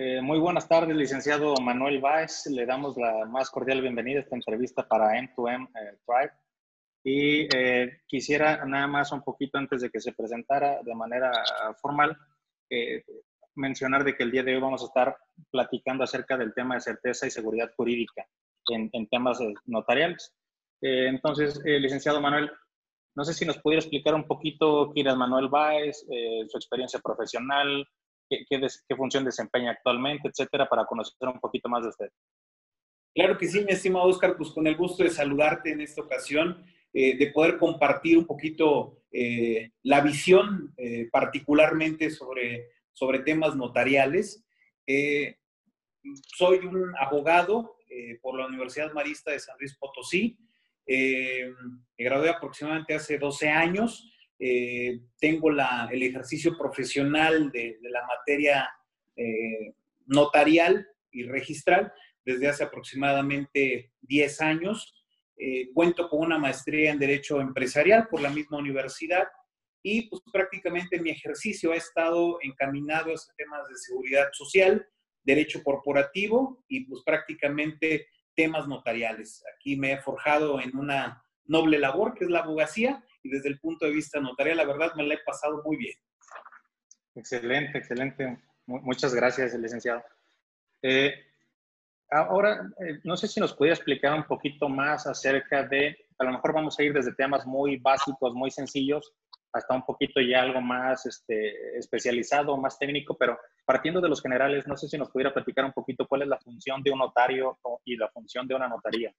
Eh, muy buenas tardes, licenciado Manuel Báez. Le damos la más cordial bienvenida a esta entrevista para M2M eh, Drive. Y eh, quisiera nada más un poquito antes de que se presentara de manera formal, mencionar de que el día de hoy vamos a estar platicando acerca del tema de certeza y seguridad jurídica en, temas notariales. entonces, licenciado Manuel, no sé si nos pudiera explicar un poquito quién es Manuel Báez, su experiencia profesional, qué, función desempeña actualmente, etcétera, para conocer un poquito más de usted. Claro que sí, mi estimado Oscar, pues con el gusto de saludarte en esta ocasión, eh, de poder compartir un poquito eh, la visión eh, particularmente sobre, sobre temas notariales. soy un abogado por la Universidad Marista de San Luis Potosí. me gradué aproximadamente hace 12 años. Eh, tengo el ejercicio profesional de, la materia eh, notarial y registral desde hace aproximadamente 10 años. Eh, cuento con una maestría en Derecho Empresarial por la misma universidad y pues prácticamente mi ejercicio ha estado encaminado a temas de seguridad social, derecho corporativo y pues prácticamente temas notariales. Aquí me he forjado en una noble labor que es la abogacía y desde el punto de vista notarial, la verdad me la he pasado muy bien. Excelente, excelente. Muchas gracias, licenciado. Eh, ahora, eh, no sé si nos puede explicar un poquito más acerca de, a lo mejor vamos a ir desde temas muy básicos, muy sencillos, hasta un poquito ya algo más este, especializado, más técnico, pero partiendo de los generales, no sé si nos pudiera platicar un poquito cuál es la función de un notario y la función de una notaría.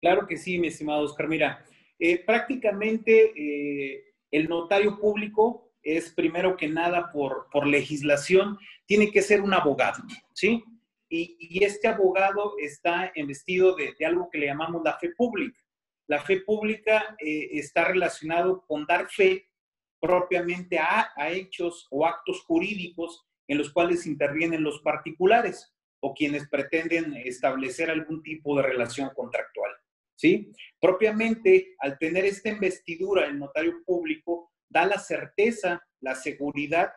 Claro que sí, mi estimado Oscar. Mira, eh, prácticamente eh, el notario público es primero que nada por, legislación, tiene que ser un abogado, ¿sí? Y, este abogado está investido de, de, algo que le llamamos la fe pública. La fe pública eh, está relacionado con dar fe propiamente a hechos o actos jurídicos en los cuales intervienen los particulares o quienes pretenden establecer algún tipo de relación contractual. ¿Sí? Propiamente, al tener esta investidura, el notario público da la certeza, la seguridad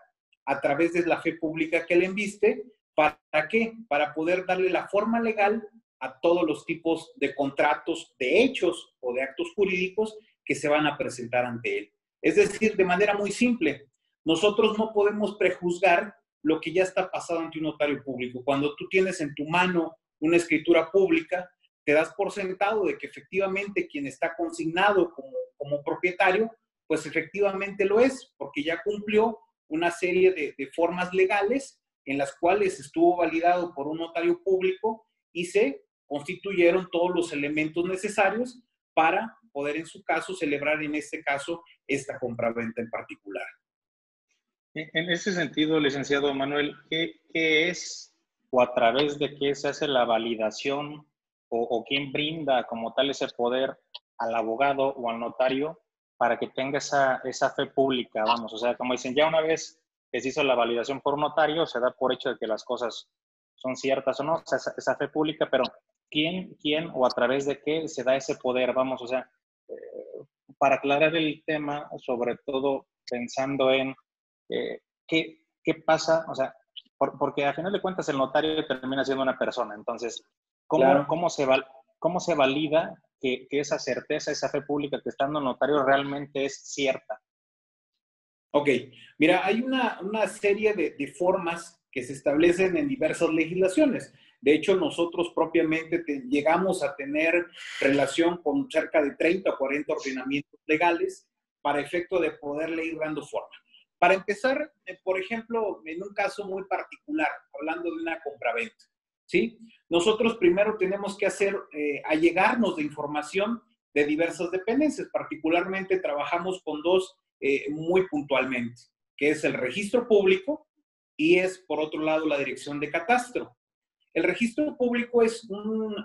a través de la fe pública que le enviste. ¿Para qué? Para poder darle la forma legal a todos los tipos de contratos, de hechos o de actos jurídicos que se van a presentar ante él. Es decir, de manera muy simple, nosotros no podemos prejuzgar lo que ya está pasado ante un notario público. Cuando tú tienes en tu mano una escritura pública, te das por sentado de que efectivamente quien está consignado como, como propietario, pues efectivamente lo es, porque ya cumplió una serie de, de, formas legales en las cuales estuvo validado por un notario público y se constituyeron todos los elementos necesarios para poder en su caso celebrar en este caso esta compraventa en particular. En ese sentido, licenciado Manuel, ¿qué, qué es o a través de qué se hace la validación o, quién brinda como tal ese poder al abogado o al notario para que tenga esa, esa fe pública, vamos, o sea, como dicen, ya una vez que se hizo la validación por un notario, se da por hecho de que las cosas son ciertas o no, o sea, esa, fe pública, pero ¿quién, quién o a través de qué se da ese poder, vamos, o sea, eh, para aclarar el tema, sobre todo pensando en eh, qué, qué pasa, o sea, porque a final de cuentas el notario termina siendo una persona, entonces, ¿Cómo, cómo, se, cómo se valida que, que, esa certeza, esa fe pública que está en el notario realmente es cierta? Ok, mira, hay una, una serie de, de, formas que se establecen en diversas legislaciones. De hecho, nosotros propiamente llegamos a tener relación con cerca de 30 o 40 ordenamientos legales para efecto de poderle ir dando forma. Para empezar, eh, por ejemplo, en un caso muy particular, hablando de una compraventa. ¿Sí? Nosotros primero tenemos que hacer, eh, allegarnos de información de diversas dependencias, particularmente trabajamos con dos eh, muy puntualmente, que es el registro público y es, por otro lado, la dirección de catastro. El registro público es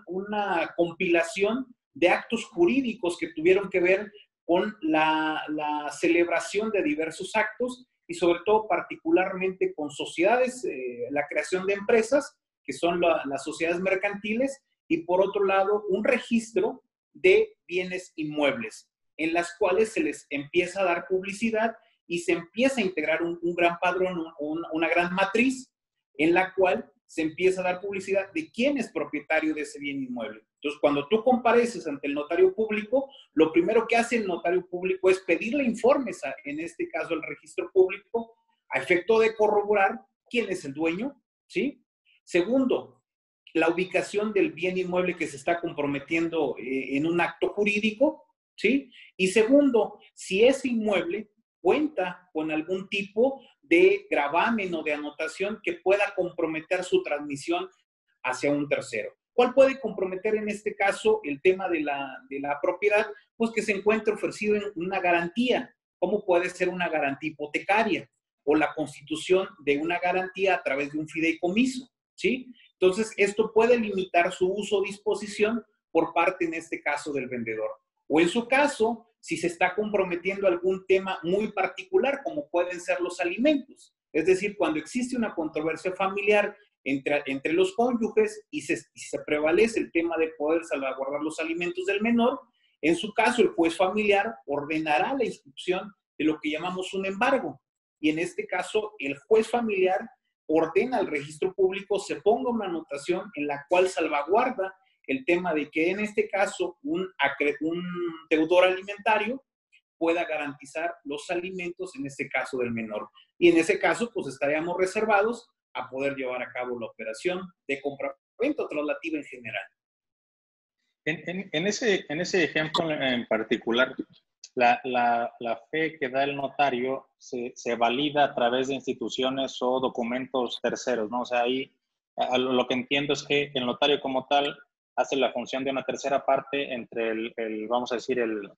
una compilación de actos jurídicos que tuvieron que ver con la, celebración de diversos actos y sobre todo particularmente con sociedades, eh, la creación de empresas que son las sociedades mercantiles, y por otro lado, un registro de bienes inmuebles, en las cuales se les empieza a dar publicidad y se empieza a integrar un, gran padrón, una gran matriz en la cual se empieza a dar publicidad de quién es propietario de ese bien inmueble. Entonces, cuando tú compareces ante el notario público, lo primero que hace el notario público es pedirle informes, en este caso al registro público, a efecto de corroborar quién es el dueño, ¿sí? Segundo, la ubicación del bien inmueble que se está comprometiendo eh, en un acto jurídico, ¿sí? Y segundo, si ese inmueble cuenta con algún tipo de gravamen o de anotación que pueda comprometer su transmisión hacia un tercero. ¿Cuál puede comprometer en este caso el tema de la, de la propiedad? Pues que se encuentre ofrecido en una garantía. ¿Cómo puede ser una garantía hipotecaria? O la constitución de una garantía a través de un fideicomiso, ¿sí? Entonces, esto puede limitar su uso o disposición por parte, en este caso, del vendedor. O en su caso, si se está comprometiendo algún tema muy particular, como pueden ser los alimentos. Es decir, cuando existe una controversia familiar entre, entre los cónyuges y se, se prevalece el tema de poder salvaguardar los alimentos del menor, en su caso el juez familiar ordenará la inscripción de lo que llamamos un embargo. Y en este caso el juez familiar ordena al registro público se ponga una anotación en la cual salvaguarda el tema de que en este caso un, un deudor alimentario pueda garantizar los alimentos, en este caso del menor. Y en ese caso, pues estaríamos reservados a poder llevar a cabo la operación de compra-venta traslativa en general. En, ese, en ese ejemplo en particular, la, la, la fe que da el notario se, se, valida a través de instituciones o documentos terceros, ¿no? O sea, ahí lo que entiendo es que el notario como tal hace la función de una tercera parte entre el, el vamos a decir, el,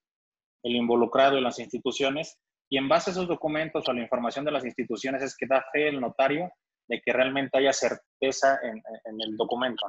el involucrado y las instituciones, y en base a esos documentos o la información de las instituciones es que da fe el notario de que realmente haya certeza en, el documento.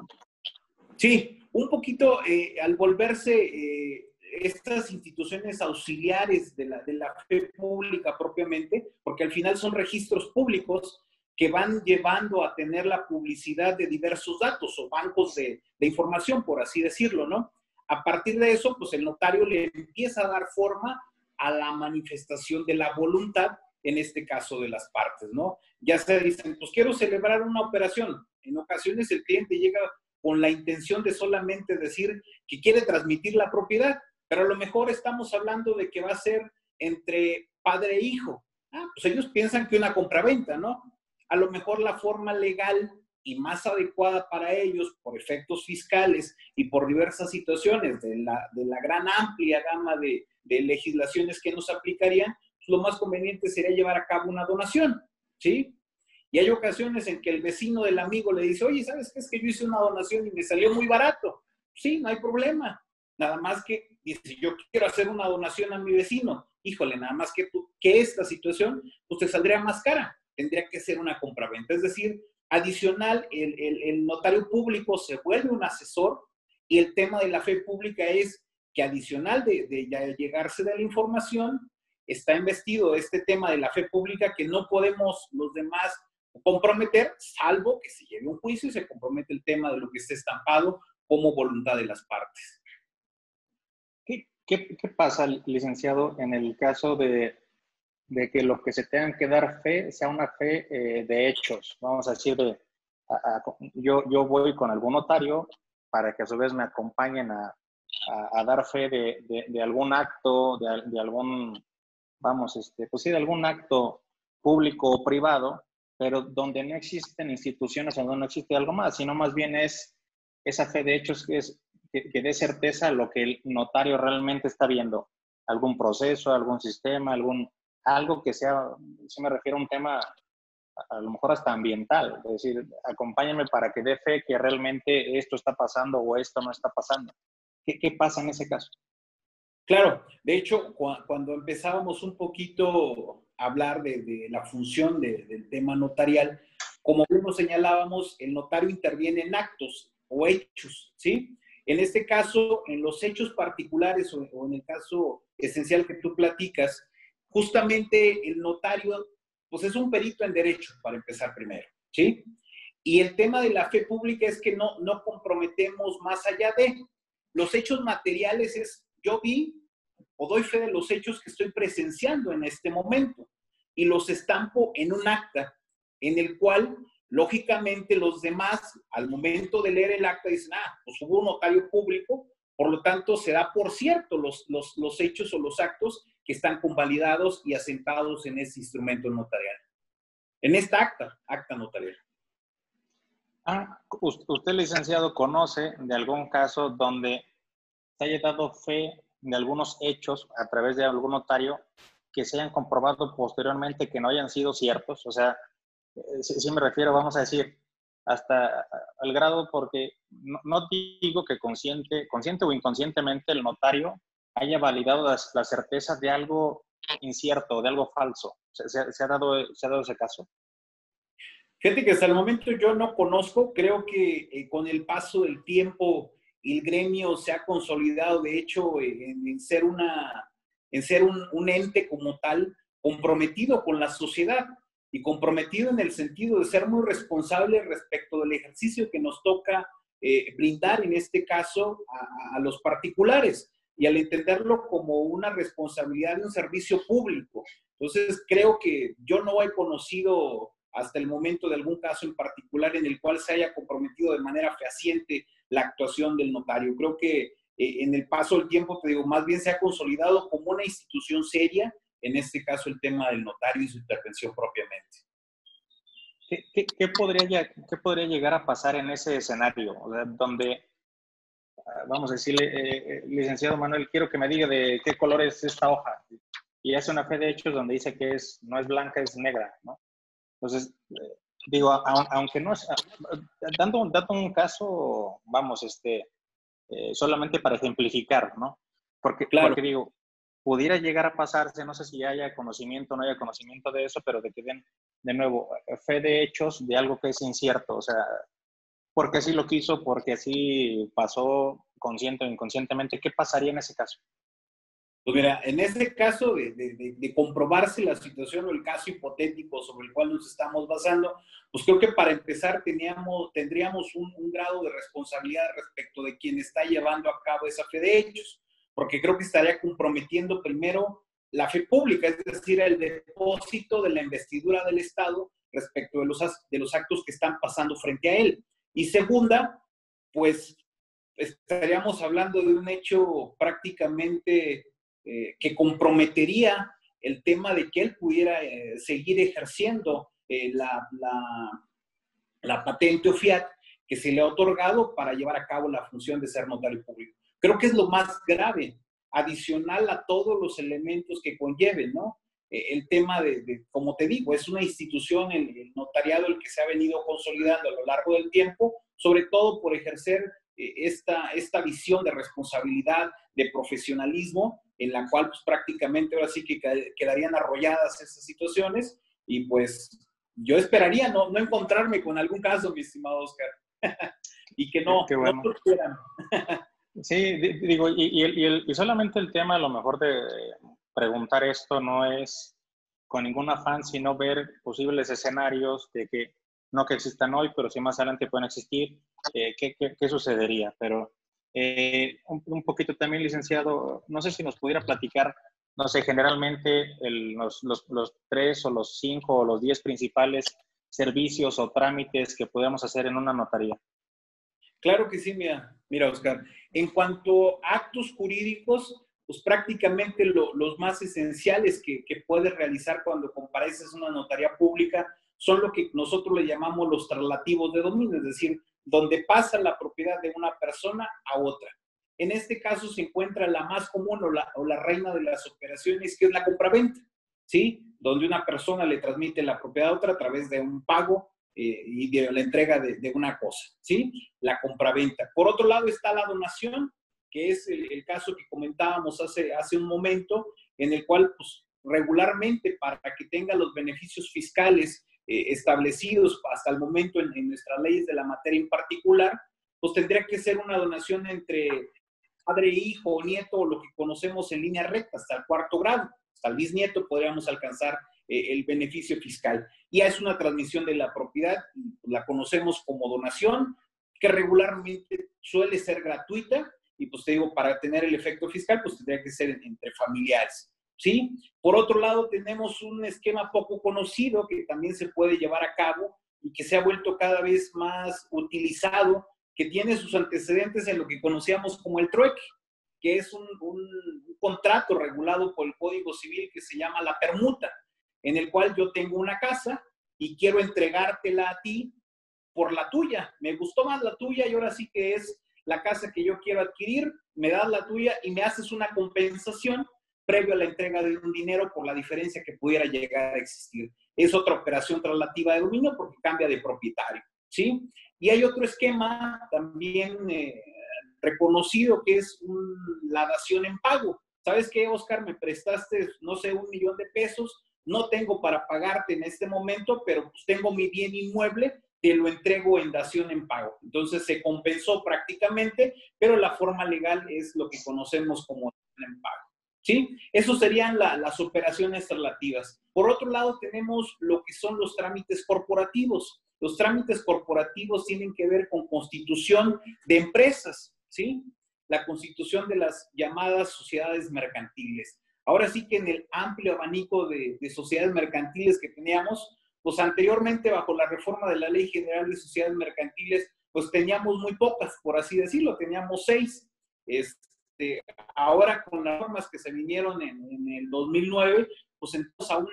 Sí, un poquito eh, al volverse eh, estas instituciones auxiliares de la, de la fe pública propiamente, porque al final son registros públicos que van llevando a tener la publicidad de diversos datos o bancos de, de, información, por así decirlo, ¿no? A partir de eso, pues el notario le empieza a dar forma a la manifestación de la voluntad en este caso de las partes, ¿no? Ya se dicen, pues quiero celebrar una operación. En ocasiones el cliente llega con la intención de solamente decir que quiere transmitir la propiedad, pero a lo mejor estamos hablando de que va a ser entre padre e hijo. Ah, pues ellos piensan que una compraventa, ¿no? A lo mejor la forma legal y más adecuada para ellos por efectos fiscales y por diversas situaciones de la, de la gran amplia gama de, de legislaciones que nos aplicarían, lo más conveniente sería llevar a cabo una donación, ¿sí? Y hay ocasiones en que el vecino del amigo le dice, oye, ¿sabes qué? Es que yo hice una donación y me salió muy barato. Sí, no hay problema. Nada más que dice, yo quiero hacer una donación a mi vecino. Híjole, nada más que, tú, que esta situación, pues te saldría más cara. Tendría que ser una compraventa. Es decir, adicional, el, notario público se vuelve un asesor y el tema de la fe pública es que adicional de, de, llegarse de la información, está investido este tema de la fe pública que no podemos los demás comprometer, salvo que se lleve un juicio y se compromete el tema de lo que esté estampado como voluntad de las partes. ¿Qué, pasa, licenciado, en el caso de, que lo que se tengan que dar fe sea una fe eh, de hechos? Vamos a decir, de, yo, yo voy con algún notario para que a su vez me acompañen a, dar fe de, algún acto, de, de, algún, vamos, este, pues sí, de algún acto público o privado, pero donde no existen instituciones, donde no existe algo más, sino más bien es esa fe de hechos que, es, que, dé certeza lo que el notario realmente está viendo, algún proceso, algún sistema, algún, algo que sea, si me refiero a un tema a lo mejor hasta ambiental, es decir, acompáñame para que dé fe que realmente esto está pasando o esto no está pasando. ¿Qué, pasa en ese caso? Claro, de hecho, cuando empezábamos un poquito a hablar de, la función del tema notarial, como bien señalábamos, el notario interviene en actos o hechos, ¿sí? En este caso, en los hechos particulares o, en el caso esencial que tú platicas, justamente el notario, pues es un perito en derecho, para empezar primero, ¿sí? Y el tema de la fe pública es que no, no comprometemos más allá de, los hechos materiales es, yo vi o doy fe de los hechos que estoy presenciando en este momento y los estampo en un acta en el cual lógicamente los demás, al momento de leer el acta, dicen, ah, pues hubo un notario público, por lo tanto se da por cierto los, los, los hechos o los actos que están convalidados y asentados en ese instrumento notarial. En esta acta, acta notarial. Ah, usted, licenciado, conoce de algún caso donde se haya dado fe de algunos hechos a través de algún notario que se hayan comprobado posteriormente que no hayan sido ciertos. O sea, eh, si, me refiero, vamos a decir, hasta al grado porque no, digo que consciente, consciente o inconscientemente el notario haya validado la, certeza de algo incierto, de algo falso. ¿Se, ha dado, ¿Se ha dado ese caso? Fíjate que hasta el momento yo no conozco, creo que eh, con el paso del tiempo el gremio se ha consolidado, de hecho, en, ser, una, en ser un, ente como tal comprometido con la sociedad y comprometido en el sentido de ser muy responsable respecto del ejercicio que nos toca eh, brindar, en este caso, a, los particulares y al entenderlo como una responsabilidad de un servicio público. Entonces, creo que yo no he conocido hasta el momento de algún caso en particular en el cual se haya comprometido de manera fehaciente la actuación del notario. Creo que eh, en el paso del tiempo, te digo, más bien se ha consolidado como una institución seria, en este caso el tema del notario y su intervención propiamente. ¿Qué, podría, qué podría llegar a pasar en ese escenario? donde, ah, vamos a decirle, eh, eh, licenciado Manuel, quiero que me diga de qué color es esta hoja. Y hace una fe de hechos donde dice que es, no es blanca, es negra, ¿no? Entonces, digo, aunque no es, dando, dando un caso, vamos, este, eh, solamente para ejemplificar, ¿no? Porque, claro. porque digo, pudiera llegar a pasarse, no sé si haya conocimiento o no haya conocimiento de eso, pero de que den, de nuevo, fe de hechos de algo que es incierto, o sea, porque así lo quiso, porque así pasó consciente o inconscientemente, ¿qué pasaría en ese caso? Pues mira, en este caso de, comprobarse la situación o el caso hipotético sobre el cual nos estamos basando, pues creo que para empezar teníamos, tendríamos un, grado de responsabilidad respecto de quien está llevando a cabo esa fe de hechos, porque creo que estaría comprometiendo primero la fe pública, es decir, el depósito de la investidura del Estado respecto de los, actos que están pasando frente a él. Y segunda, pues estaríamos hablando de un hecho prácticamente eh, que comprometería el tema de que él pudiera eh, seguir ejerciendo eh, la, la, patente o fiat que se le ha otorgado para llevar a cabo la función de ser notario público. Creo que es lo más grave, adicional a todos los elementos que conlleven, ¿no? el tema de, como te digo, es una institución, el, el, notariado, el que se ha venido consolidando a lo largo del tiempo, sobre todo por ejercer esta, esta visión de responsabilidad, de profesionalismo en la cual pues prácticamente ahora sí que quedarían arrolladas esas situaciones y pues yo esperaría no, no encontrarme con algún caso, mi estimado Oscar, y que no, bueno. Sí, digo, y, y, y, solamente el tema a lo mejor de preguntar esto no es con ningún afán, sino ver posibles escenarios de que no que existan hoy, pero si más adelante pueden existir, eh, ¿qué, qué, qué, sucedería? Pero eh, un, poquito también, licenciado, no sé si nos pudiera platicar, no sé, generalmente los, los, tres o los cinco o los diez principales servicios o trámites que podemos hacer en una notaría. Claro que sí, mira, mira, Oscar. En cuanto a actos jurídicos, pues prácticamente los más esenciales que, que, puedes realizar cuando compareces una notaría pública son lo que nosotros le llamamos los traslativos de dominio, es decir, donde pasa la propiedad de una persona a otra. En este caso se encuentra la más común o la, o la reina de las operaciones, que es la compraventa, ¿sí? Donde una persona le transmite la propiedad a otra a través de un pago eh, y de la entrega de, una cosa, ¿sí? La compraventa. Por otro lado está la donación, que es el, caso que comentábamos hace, hace un momento, en el cual, pues, regularmente para que tenga los beneficios fiscales eh, establecidos hasta el momento en, nuestras leyes de la materia en particular, pues tendría que ser una donación entre padre, hijo nieto, o lo que conocemos en línea recta, hasta el cuarto grado, hasta el bisnieto podríamos alcanzar eh, el beneficio fiscal. Y es una transmisión de la propiedad, la conocemos como donación, que regularmente suele ser gratuita, y pues te digo, para tener el efecto fiscal, pues tendría que ser entre familiares. ¿sí? Por otro lado, tenemos un esquema poco conocido que también se puede llevar a cabo y que se ha vuelto cada vez más utilizado, que tiene sus antecedentes en lo que conocíamos como el trueque, que es un, un contrato regulado por el Código Civil que se llama la permuta, en el cual yo tengo una casa y quiero entregártela a ti por la tuya. Me gustó más la tuya y ahora sí que es la casa que yo quiero adquirir, me das la tuya y me haces una compensación previo a la entrega de un dinero por la diferencia que pudiera llegar a existir. Es otra operación traslativa de dominio porque cambia de propietario, ¿sí? Y hay otro esquema también eh, reconocido que es la dación en pago. ¿Sabes qué, Oscar? Me prestaste, no sé, un millón de pesos, no tengo para pagarte en este momento, pero pues tengo mi bien inmueble te lo entrego en dación en pago. Entonces se compensó prácticamente, pero la forma legal es lo que conocemos como en pago. ¿Sí? Eso serían las operaciones relativas. Por otro lado, tenemos lo que son los trámites corporativos. Los trámites corporativos tienen que ver con constitución de empresas, ¿sí? La constitución de las llamadas sociedades mercantiles. Ahora sí que en el amplio abanico de, de sociedades mercantiles que teníamos, pues anteriormente bajo la reforma de la Ley General de Sociedades Mercantiles, pues teníamos muy pocas, por así decirlo, teníamos seis. Este, ahora con las normas que se vinieron en, el 2009, pues entonces a un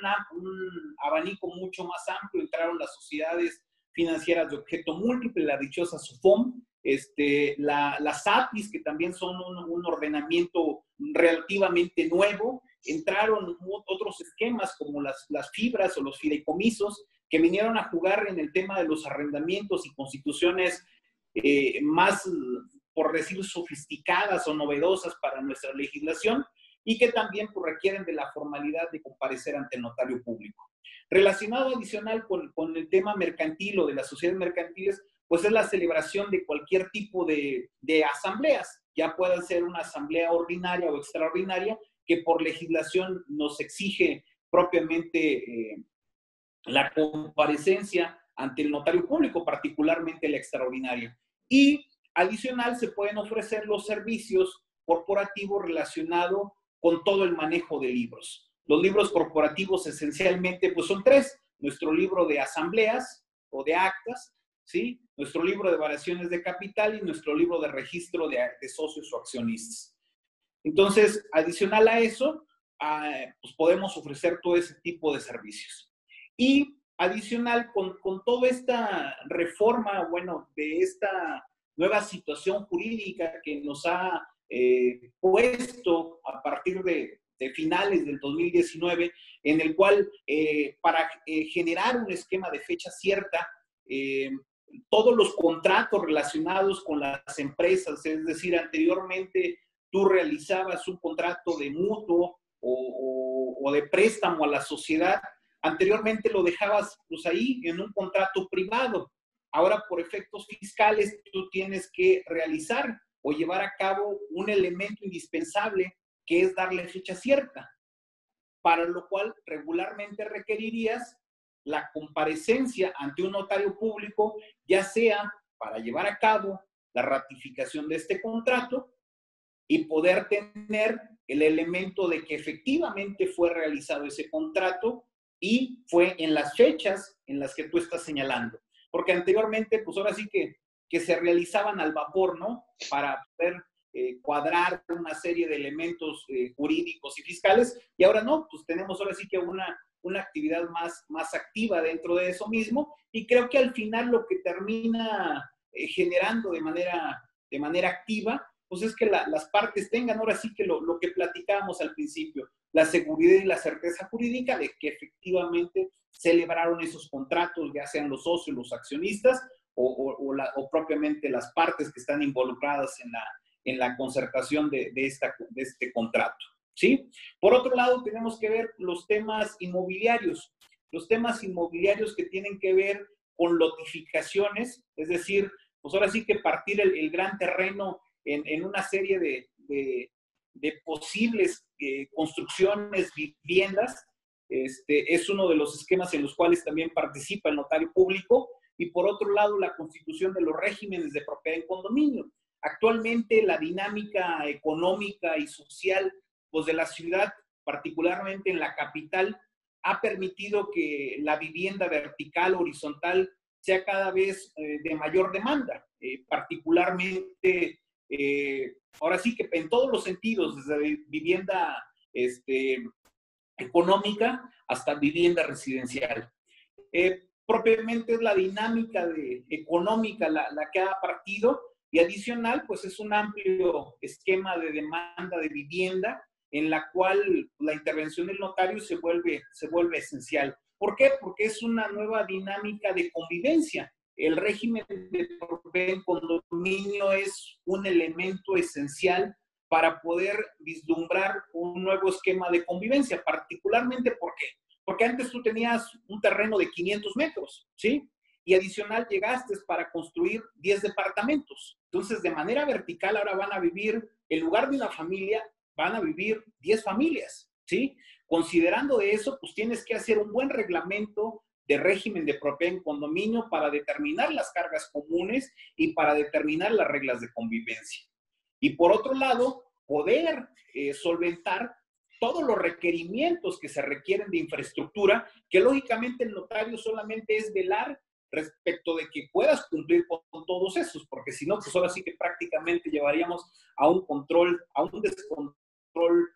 abanico mucho más amplio entraron las sociedades financieras de objeto múltiple, la dichosa SUFOM, este, la, las APIs, que también son un, ordenamiento relativamente nuevo, entraron otros esquemas como las, las fibras o los fideicomisos que vinieron a jugar en el tema de los arrendamientos y constituciones eh, más, por decir, sofisticadas o novedosas para nuestra legislación y que también pues, requieren de la formalidad de comparecer ante el notario público. Relacionado adicional con, el tema mercantil o de las sociedades mercantiles, pues es la celebración de cualquier tipo de, asambleas, ya pueda ser una asamblea ordinaria o extraordinaria, que por legislación nos exige propiamente eh, la comparecencia ante el notario público, particularmente la extraordinaria. Y adicional se pueden ofrecer los servicios corporativos relacionados con todo el manejo de libros. Los libros corporativos esencialmente pues son tres. Nuestro libro de asambleas o de actas, ¿sí? Nuestro libro de variaciones de capital y nuestro libro de registro de, de socios o accionistas. Entonces, adicional a eso, pues podemos ofrecer todo ese tipo de servicios. Y adicional, con, toda esta reforma, bueno, de esta nueva situación jurídica que nos ha eh, puesto a partir de, finales del 2019, en el cual eh, para eh, generar un esquema de fecha cierta, todos los contratos relacionados con las empresas, es decir, anteriormente tú realizabas un contrato de mutuo o, de préstamo a la sociedad, anteriormente lo dejabas pues ahí en un contrato privado. Ahora por efectos fiscales tú tienes que realizar o llevar a cabo un elemento indispensable que es darle fecha cierta, para lo cual regularmente requerirías la comparecencia ante un notario público, ya sea para llevar a cabo la ratificación de este contrato y poder tener el elemento de que efectivamente fue realizado ese contrato y fue en las fechas en las que tú estás señalando. Porque anteriormente, pues ahora sí que, que se realizaban al vapor, ¿no? Para poder eh, cuadrar una serie de elementos eh, jurídicos y fiscales, y ahora no, pues tenemos ahora sí que una, una actividad más, más activa dentro de eso mismo, y creo que al final lo que termina eh, generando de manera, de manera activa pues es que las partes tengan ahora sí que lo, lo, que platicábamos al principio, la seguridad y la certeza jurídica de que efectivamente celebraron esos contratos, ya sean los socios, los accionistas o, o, propiamente las partes que están involucradas en la, en la concertación de, de, de este contrato. ¿sí? Por otro lado, tenemos que ver los temas inmobiliarios, los temas inmobiliarios que tienen que ver con lotificaciones, es decir, pues ahora sí que partir el, gran terreno en, una serie de, posibles eh, construcciones, viviendas. Este, es uno de los esquemas en los cuales también participa el notario público. Y por otro lado, la constitución de los regímenes de propiedad en condominio. Actualmente la dinámica económica y social pues, de la ciudad, particularmente en la capital, ha permitido que la vivienda vertical, horizontal, sea cada vez eh, de mayor demanda, eh, particularmente, eh, ahora sí que en todos los sentidos, desde vivienda este, económica hasta vivienda residencial. propiamente es la dinámica económica la, la que ha partido y adicional, pues es un amplio esquema de demanda de vivienda en la cual la intervención del notario se vuelve, se vuelve esencial. ¿Por qué? Porque es una nueva dinámica de convivencia. El régimen de condominio es un elemento esencial para poder vislumbrar un nuevo esquema de convivencia, particularmente ¿por qué? Porque antes tú tenías un terreno de 500 metros, ¿sí? Y adicional llegaste para construir 10 departamentos. Entonces, de manera vertical ahora van a vivir, en lugar de una familia, van a vivir 10 familias, ¿sí? Considerando eso, pues tienes que hacer un buen reglamento de régimen de propiedad en condominio para determinar las cargas comunes y para determinar las reglas de convivencia. Y por otro lado, poder eh, solventar todos los requerimientos que se requieren de infraestructura, que lógicamente el notario solamente es velar respecto de que puedas cumplir con, todos esos, porque si no, pues ahora sí que prácticamente llevaríamos a un control, a un descontrol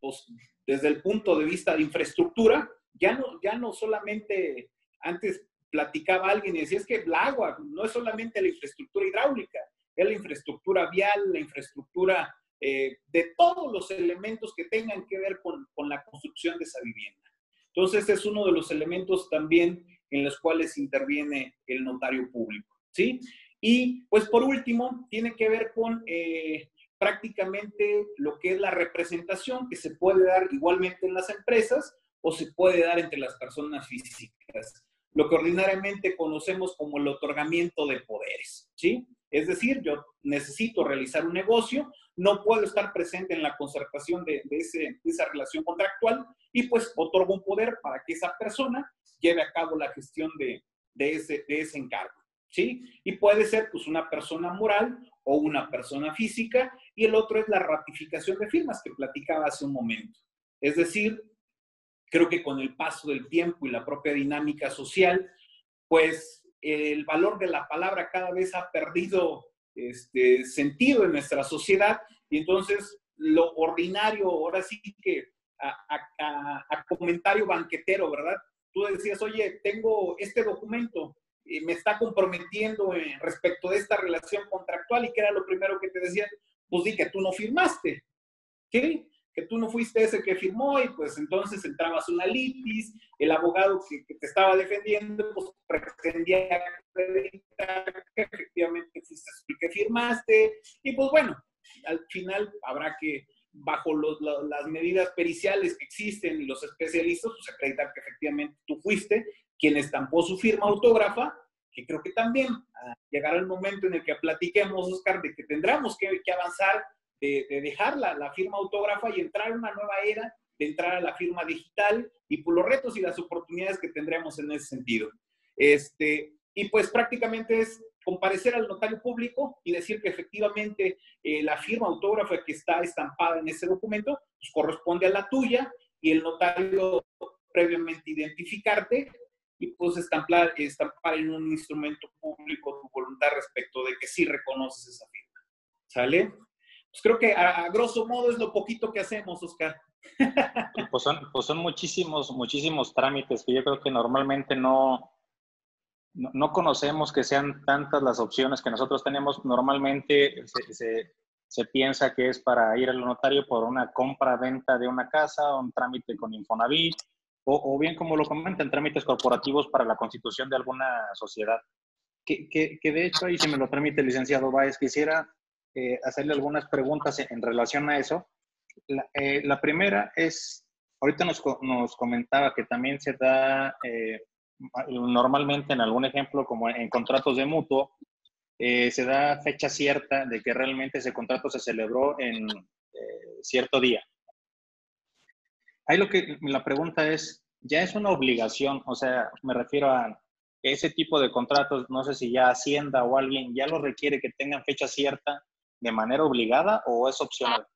pues, desde el punto de vista de infraestructura, ya no, ya no solamente antes platicaba alguien y decía, es que el agua no es solamente la infraestructura hidráulica, es la infraestructura vial, la infraestructura eh, de todos los elementos que tengan que ver con, con la construcción de esa vivienda. Entonces, es uno de los elementos también en los cuales interviene el notario público, ¿sí? Y, pues, por último, tiene que ver con eh, prácticamente lo que es la representación que se puede dar igualmente en las empresas o se puede dar entre las personas físicas, lo que ordinariamente conocemos como el otorgamiento de poderes, ¿sí? Es decir, yo necesito realizar un negocio, no puedo estar presente en la concertación de, esa relación contractual y pues otorgo un poder para que esa persona lleve a cabo la gestión de, de, ese, de ese encargo. ¿Sí? Y puede ser pues una persona moral o una persona física y el otro es la ratificación de firmas que platicaba hace un momento. Es decir, creo que con el paso del tiempo y la propia dinámica social, pues el valor de la palabra cada vez ha perdido este, sentido en nuestra sociedad y entonces lo ordinario, ahora sí que a, comentario banquetero, ¿verdad? Tú decías, oye, tengo este documento, y me está comprometiendo respecto de esta relación contractual y que era lo primero que te decían, pues di que tú no firmaste, ¿qué? Que tú no fuiste ese que firmó y pues entonces entrabas una litis, el abogado que, te estaba defendiendo pues pretendía que efectivamente fuiste el que firmaste y pues bueno, al final habrá que bajo las medidas periciales que existen y los especialistas, pues acreditar que efectivamente tú fuiste quien estampó su firma autógrafa, que creo que también ah, llegará el momento en el que platiquemos, Oscar, de que tendremos que, avanzar, de, dejar la, firma autógrafa y entrar a una nueva era, de entrar a la firma digital y por los retos y las oportunidades que tendremos en ese sentido. Este, y pues prácticamente es comparecer al notario público y decir que efectivamente eh, la firma autógrafa que está estampada en ese documento pues corresponde a la tuya y el notario previamente identificarte y pues estampar, estampar en un instrumento público tu voluntad respecto de que sí reconoces esa firma. ¿Sale? Pues creo que a, grosso modo es lo poquito que hacemos, Oscar. Pues son, pues son muchísimos, muchísimos trámites que yo creo que normalmente no, no, conocemos que sean tantas las opciones que nosotros tenemos. Normalmente se, piensa que es para ir al notario por una compra-venta de una casa, un trámite con Infonavit, o, bien, como lo comentan, trámites corporativos para la constitución de alguna sociedad. Que, que, de hecho, ahí si me lo permite licenciado Báez, quisiera eh, hacerle algunas preguntas en, relación a eso. La, eh, la, primera es, ahorita nos, nos, comentaba que también se da eh, normalmente en algún ejemplo, como en contratos de mutuo, se da fecha cierta de que realmente ese contrato se celebró en cierto día. Ahí lo que la pregunta es, ¿ya es una obligación? O sea, me refiero a ese tipo de contratos, no sé si ya Hacienda o alguien ya lo requiere que tengan fecha cierta de manera obligada o es opcional.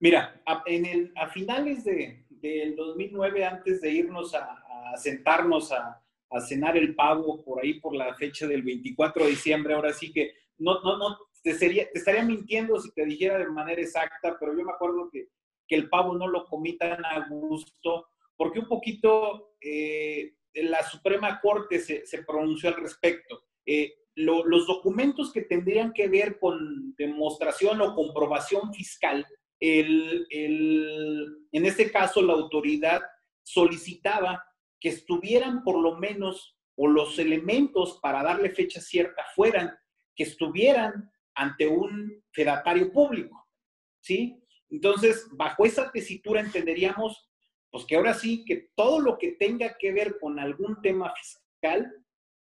Mira, a, en el, a finales de, del 2009, antes de irnos a, sentarnos a, cenar el pavo por ahí por la fecha del 24 de diciembre. Ahora sí que no, no, no, te, sería, te estaría mintiendo si te dijera de manera exacta, pero yo me acuerdo que, que el pavo no lo comí tan a gusto, porque un poquito eh, la Suprema Corte se, se, pronunció al respecto. Eh, lo, los documentos que tendrían que ver con demostración o comprobación fiscal, el, el, en este caso la autoridad solicitaba que estuvieran por lo menos, o los elementos para darle fecha cierta fueran, que estuvieran ante un fedatario público, ¿sí? Entonces, bajo esa tesitura entenderíamos, pues que ahora sí, que todo lo que tenga que ver con algún tema fiscal,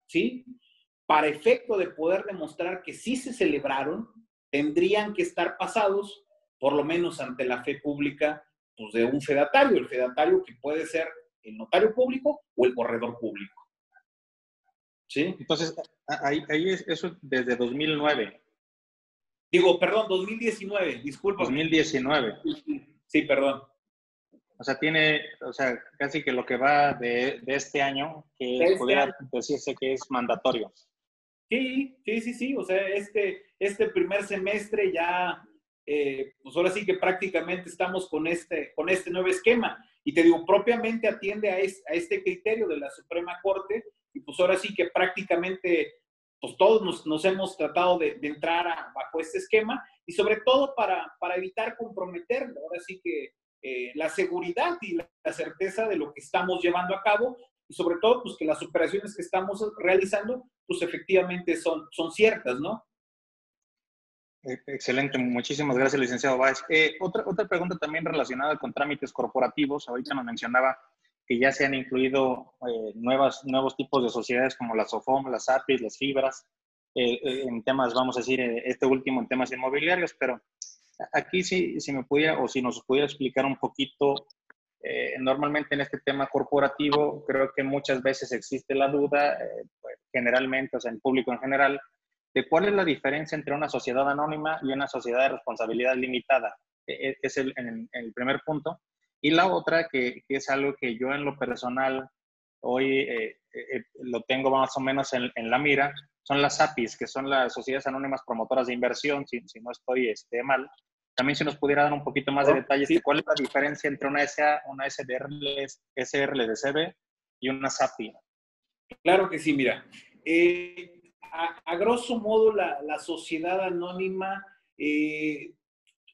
¿sí? Para efecto de poder demostrar que sí se celebraron, tendrían que estar pasados, por lo menos ante la fe pública, pues de un fedatario, el fedatario que puede ser el notario público o el corredor público. ¿Sí? Entonces, ahí, ahí es eso desde 2009. Digo, perdón, 2019, disculpa. 2019. Sí, perdón. O sea, tiene, o sea, casi que lo que va de, de este año, que este pudiera decirse que es mandatorio. Sí, sí, sí, sí. O sea, este, este primer semestre ya, eh, pues ahora sí que prácticamente estamos con este, con este nuevo esquema. Y te digo, propiamente atiende a, es, a este criterio de la Suprema Corte. Y pues ahora sí que prácticamente pues todos nos, nos hemos tratado de, de entrar a, bajo este esquema y sobre todo para, para evitar comprometer, ahora sí que eh, la seguridad y la, la, certeza de lo que estamos llevando a cabo y sobre todo pues que las operaciones que estamos realizando pues efectivamente son, son ciertas, ¿no? E, excelente, muchísimas gracias, licenciado Báez. Eh, otra, otra pregunta también relacionada con trámites corporativos, ahorita nos mencionaba que ya se han incluido eh, nuevas, nuevos tipos de sociedades como las SOFOM, las APIs, las fibras, eh, eh, en temas, vamos a decir, eh, este último en temas inmobiliarios, pero aquí sí, si me pudiera o si nos pudiera explicar un poquito, eh, normalmente en este tema corporativo creo que muchas veces existe la duda, pues, generalmente, o sea, en público en general, de cuál es la diferencia entre una sociedad anónima y una sociedad de responsabilidad limitada. E, e, es el, en, el primer punto. Y la otra, que, que, es algo que yo en lo personal hoy eh, eh, lo tengo más o menos en, en, la mira, son las APIs, que son las Sociedades Anónimas Promotoras de Inversión, si, si no estoy este, mal. También si nos pudiera dar un poquito más de detalles de cuál es la diferencia entre una SA, una SDR, SRL de CB y una SAPI. Claro que sí, mira. Eh, a, a, grosso modo, la, sociedad anónima eh,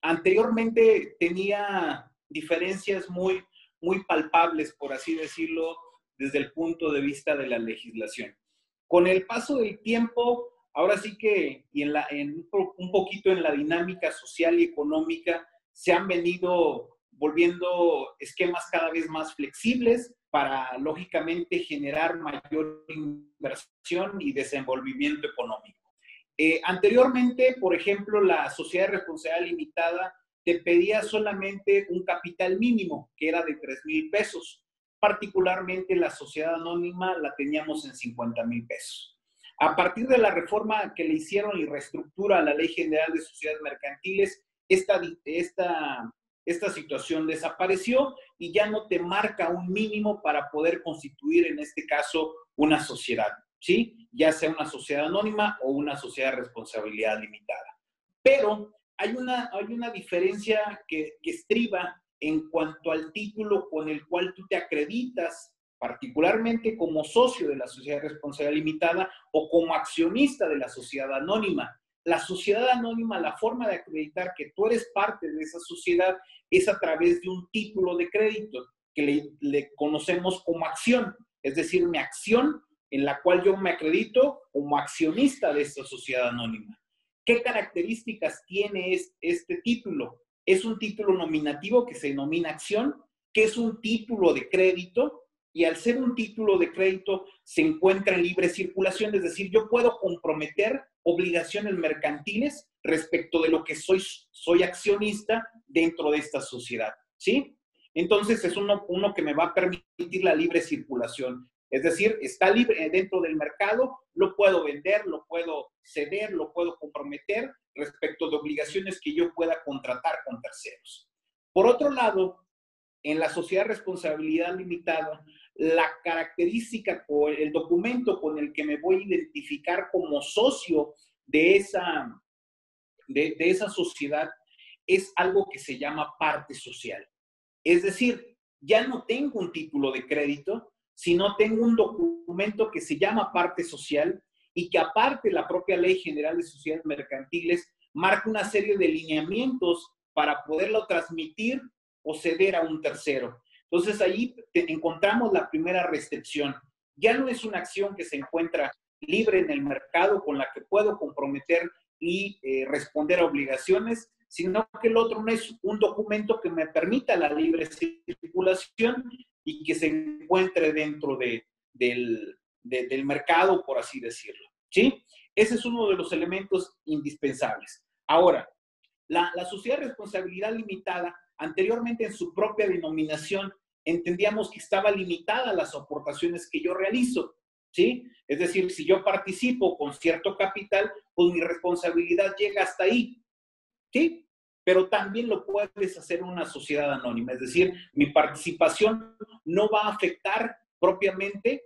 anteriormente tenía diferencias muy, muy palpables, por así decirlo, desde el punto de vista de la legislación. Con el paso del tiempo, ahora sí que, y en un poquito en la dinámica social y económica, se han venido volviendo esquemas cada vez más flexibles para, lógicamente, generar mayor inversión y desenvolvimiento económico. Eh, anteriormente, por ejemplo, la sociedad de responsabilidad limitada te pedía solamente un capital mínimo, que era de 3 mil pesos. Particularmente la sociedad anónima la teníamos en 50 mil pesos. A partir de la reforma que le hicieron y reestructura la Ley General de Sociedades Mercantiles, esta, esta, esta situación desapareció y ya no te marca un mínimo para poder constituir, en este caso, una sociedad, ¿sí? Ya sea una sociedad anónima o una sociedad de responsabilidad limitada. Pero hay una, hay una diferencia que, que estriba en cuanto al título con el cual tú te acreditas, particularmente como socio de la sociedad de responsabilidad limitada o como accionista de la sociedad anónima. La sociedad anónima, la forma de acreditar que tú eres parte de esa sociedad es a través de un título de crédito que le, conocemos como acción, es decir, mi acción en la cual yo me acredito como accionista de esta sociedad anónima. ¿Qué características tiene este título? Es un título nominativo que se denomina acción, que es un título de crédito y al ser un título de crédito se encuentra en libre circulación, es decir, yo puedo comprometer obligaciones mercantiles respecto de lo que soy, soy accionista dentro de esta sociedad, ¿sí? Entonces es uno, uno que me va a permitir la libre circulación. Es decir, está libre dentro del mercado, lo puedo vender, lo puedo ceder, lo puedo comprometer respecto de obligaciones que yo pueda contratar con terceros. Por otro lado, en la sociedad de responsabilidad limitada, la característica o el documento con el que me voy a identificar como socio de esa, de, esa sociedad es algo que se llama parte social. Es decir, ya no tengo un título de crédito, sino tengo un documento que se llama parte social y que aparte la propia Ley General de Sociedades Mercantiles marca una serie de lineamientos para poderlo transmitir o ceder a un tercero. Entonces ahí encontramos la primera restricción. Ya no es una acción que se encuentra libre en el mercado con la que puedo comprometer y eh, responder a obligaciones, sino que el otro no es un documento que me permita la libre circulación y que se encuentre dentro de, del, del mercado, por así decirlo. ¿Sí? Ese es uno de los elementos indispensables. Ahora, la, la sociedad de responsabilidad limitada, anteriormente en su propia denominación, entendíamos que estaba limitada las aportaciones que yo realizo. ¿Sí? Es decir, si yo participo con cierto capital, pues mi responsabilidad llega hasta ahí. ¿sí? Pero también lo puedes hacer en una sociedad anónima, es decir, mi participación no va a afectar propiamente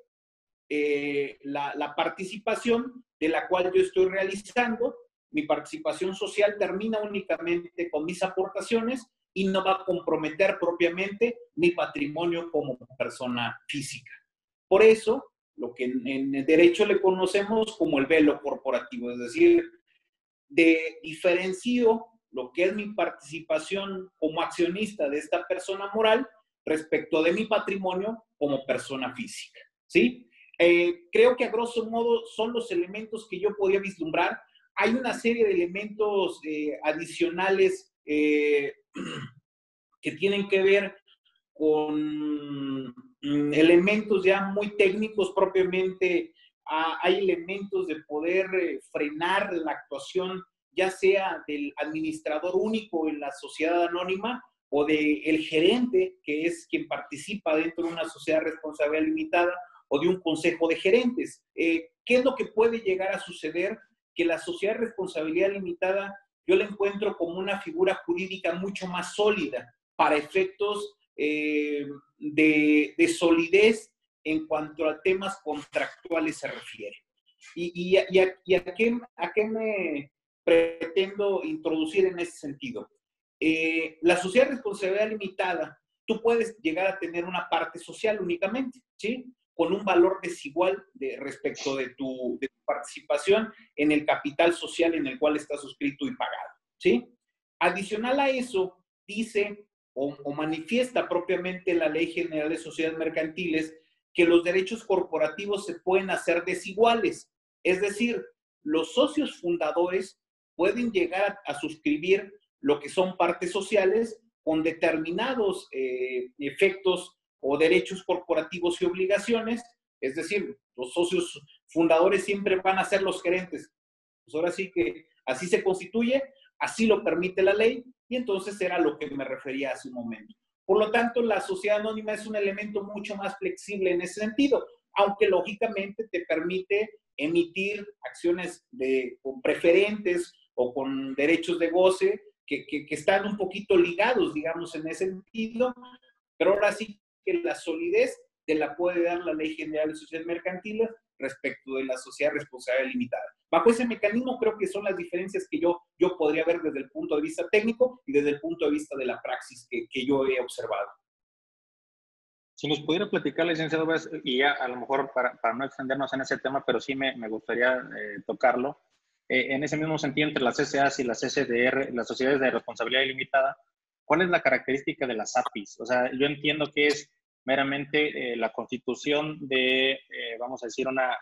eh, la, la participación de la cual yo estoy realizando. Mi participación social termina únicamente con mis aportaciones y no va a comprometer propiamente mi patrimonio como persona física. Por eso, lo que en, el derecho le conocemos como el velo corporativo, es decir, de diferencio lo que es mi participación como accionista de esta persona moral respecto de mi patrimonio como persona física. ¿Sí? Eh, creo que a grosso modo son los elementos que yo podía vislumbrar. Hay una serie de elementos eh, adicionales eh, que tienen que ver con mm, elementos ya muy técnicos propiamente. Ah, hay elementos de poder frenar la actuación ya sea del administrador único en la sociedad anónima o del el gerente, que es quien participa dentro de una sociedad responsabilidad limitada, o de un consejo de gerentes. Eh, ¿Qué es lo que puede llegar a suceder? Que la sociedad responsabilidad limitada yo la encuentro como una figura jurídica mucho más sólida para efectos eh, de, de, solidez en cuanto a temas contractuales se refiere. ¿Y, y, y, a, y a, qué, a, qué, me, pretendo introducir en ese sentido. Eh, la sociedad de responsabilidad limitada, tú puedes llegar a tener una parte social únicamente, ¿sí? Con un valor desigual de, respecto de tu, de tu participación en el capital social en el cual está suscrito y pagado, ¿sí? Adicional a eso, dice o, manifiesta propiamente la Ley General de Sociedades Mercantiles que los derechos corporativos se pueden hacer desiguales. Es decir, los socios fundadores pueden llegar a suscribir lo que son partes sociales con determinados eh, efectos o derechos corporativos y obligaciones, es decir, los socios fundadores siempre van a ser los gerentes. Pues ahora sí que así se constituye, así lo permite la ley y entonces era lo que me refería hace un momento. Por lo tanto, la sociedad anónima es un elemento mucho más flexible en ese sentido, aunque lógicamente te permite emitir acciones de, preferentes o con derechos de goce que, que, que, están un poquito ligados, digamos, en ese sentido, pero ahora sí que la solidez te la puede dar la Ley General de Sociedades Mercantiles respecto de la sociedad responsable limitada. Bajo ese mecanismo creo que son las diferencias que yo, yo podría ver desde el punto de vista técnico y desde el punto de vista de la praxis que, que yo he observado. Si nos pudiera platicar, licenciado, y ya a lo mejor para, para no extendernos en ese tema, pero sí me, me gustaría eh, tocarlo, eh, en ese mismo sentido entre las SAs y las SDR, las sociedades de responsabilidad ilimitada, ¿cuál es la característica de las APIs? O sea, yo entiendo que es meramente eh, la constitución de, eh, vamos a decir, una,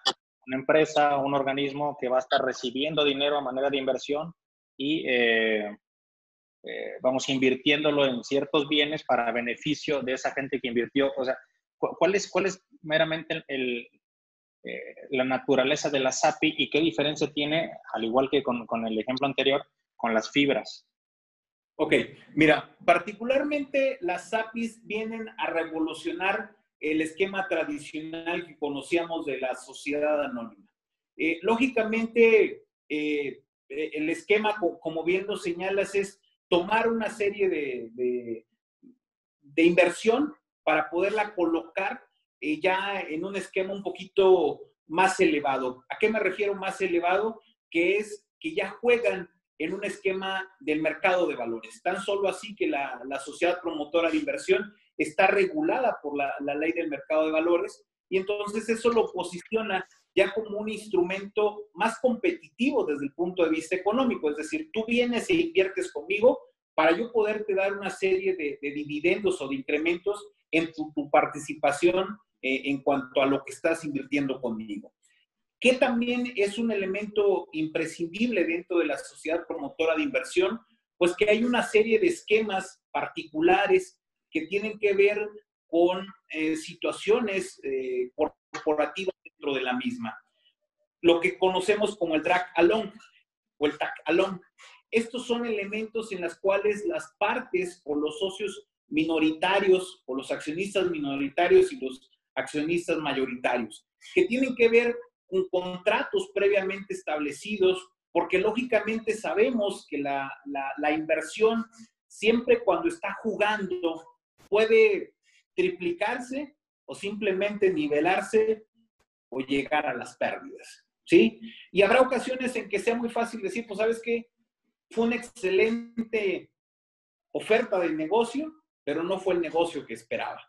empresa un organismo que va a estar recibiendo dinero a manera de inversión y, eh, vamos, invirtiéndolo en ciertos bienes para beneficio de esa gente que invirtió. O sea, ¿cuál es, cuál es meramente el, la naturaleza de la SAPI y qué diferencia tiene, al igual que con, con, el ejemplo anterior, con las fibras. Ok, mira, particularmente las SAPIs vienen a revolucionar el esquema tradicional que conocíamos de la sociedad anónima. Eh, lógicamente, eh, el esquema, como bien lo señalas, es tomar una serie de, de, de inversión para poderla colocar eh, ya en un esquema un poquito más elevado. ¿A qué me refiero más elevado? Que es que ya juegan en un esquema del mercado de valores. Tan solo así que la, sociedad promotora de inversión está regulada por la, la, ley del mercado de valores y entonces eso lo posiciona ya como un instrumento más competitivo desde el punto de vista económico. Es decir, tú vienes e inviertes conmigo para yo poderte dar una serie de, dividendos o de incrementos en tu, participación eh, en cuanto a lo que estás invirtiendo conmigo. Que también es un elemento imprescindible dentro de la sociedad promotora de inversión, pues que hay una serie de esquemas particulares que tienen que ver con eh, situaciones eh, corporativas dentro de la misma. Lo que conocemos como el drag along o el tag along. Estos son elementos en los cuales las partes o los socios minoritarios o los accionistas minoritarios y los accionistas mayoritarios, que tienen que ver con contratos previamente establecidos, porque lógicamente sabemos que la, la inversión siempre cuando está jugando puede triplicarse o simplemente nivelarse o llegar a las pérdidas, ¿sí? Y habrá ocasiones en que sea muy fácil decir, pues, ¿sabes qué? Fue una excelente oferta de negocio, pero no fue el negocio que esperaba.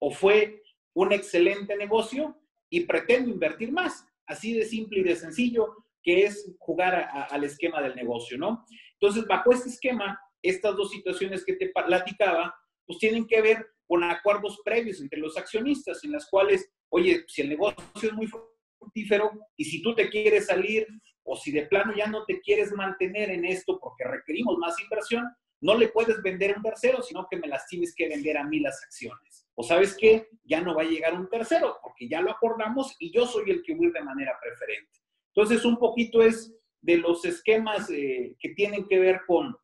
O fue un excelente negocio y pretendo invertir más. Así de simple y de sencillo que es jugar al esquema del negocio, ¿no? Entonces, bajo este esquema, estas dos situaciones que te platicaba, pues tienen que ver con acuerdos previos entre los accionistas en las cuales, oye, si el negocio es muy fructífero y si tú te quieres salir o si de plano ya no te quieres mantener en esto porque requerimos más inversión, no le puedes vender a un tercero, sino que me las tienes que vender a mí las acciones. O sabes qué, ya no va a llegar un tercero porque ya lo acordamos y yo soy el que voy de manera preferente. Entonces, un poquito es de los esquemas eh, que tienen que ver con,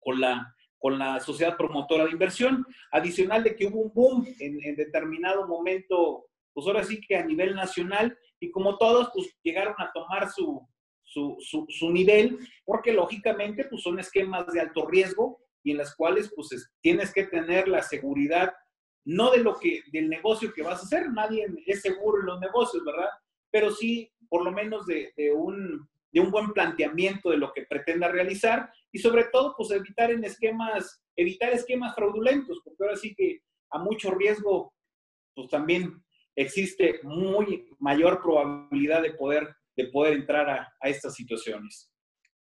con la con la sociedad promotora de inversión, adicional de que hubo un boom en, determinado momento, pues ahora sí que a nivel nacional, y como todos, pues llegaron a tomar su, su, nivel, porque lógicamente pues son esquemas de alto riesgo y en las cuales pues tienes que tener la seguridad, no de lo que, del negocio que vas a hacer, nadie es seguro en los negocios, ¿verdad? Pero sí, por lo menos de, de un, de un buen planteamiento de lo que pretenda realizar y sobre todo, pues evitar en esquemas, evitar esquemas fraudulentos, porque ahora sí que a mucho riesgo, pues también existe muy mayor probabilidad de poder, de poder entrar a, estas situaciones.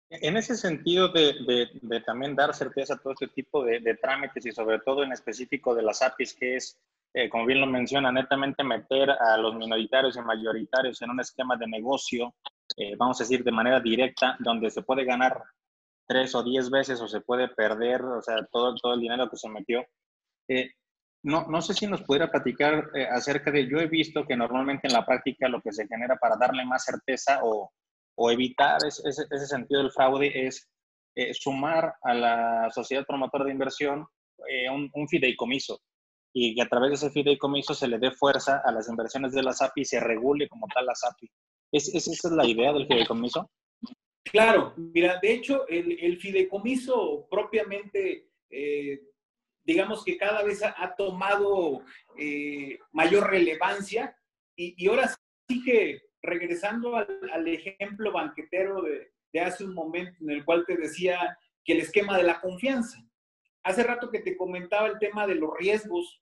En ese sentido de, de, también dar certeza a todo este tipo de, de, trámites y sobre todo en específico de las APIs, que es, eh, como bien lo menciona, netamente meter a los minoritarios y mayoritarios en un esquema de negocio eh, vamos a decir, de manera directa, donde se puede ganar tres o diez veces o se puede perder, o sea, todo, todo el dinero que se metió. Eh, no, no sé si nos pudiera platicar eh, acerca de, yo he visto que normalmente en la práctica lo que se genera para darle más certeza o, o evitar ese, sentido del fraude es sumar a la sociedad promotora de inversión un, un, fideicomiso y que a través de ese fideicomiso se le dé fuerza a las inversiones de la SAPI y se regule como tal la SAPI. ¿Es, ¿Esa es la idea del fideicomiso? Claro, mira, de hecho, el, fideicomiso propiamente, eh, digamos que cada vez ha, tomado eh, mayor relevancia y, ahora sí que regresando al, ejemplo banquetero de, de, hace un momento en el cual te decía que el esquema de la confianza. Hace rato que te comentaba el tema de los riesgos,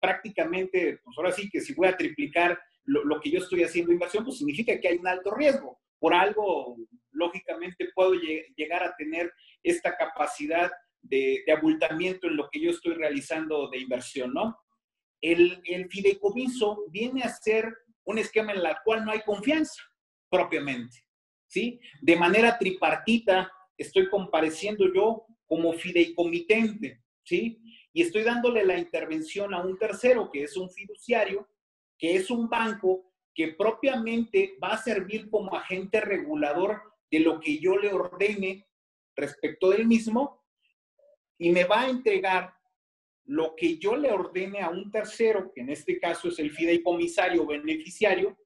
prácticamente, pues ahora sí que si voy a triplicar lo, que yo estoy haciendo inversión, pues significa que hay un alto riesgo. Por algo, lógicamente, puedo llegar a tener esta capacidad de, abultamiento en lo que yo estoy realizando de inversión, ¿no? El, el fideicomiso viene a ser un esquema en el cual no hay confianza propiamente, ¿sí? De manera tripartita estoy compareciendo yo como fideicomitente, ¿sí? Y estoy dándole la intervención a un tercero, que es un fiduciario, que es un banco que propiamente va a servir como agente regulador de lo que yo le ordene respecto del mismo y me va a entregar lo que yo le ordene a un tercero, que en este caso es el fideicomisario beneficiario,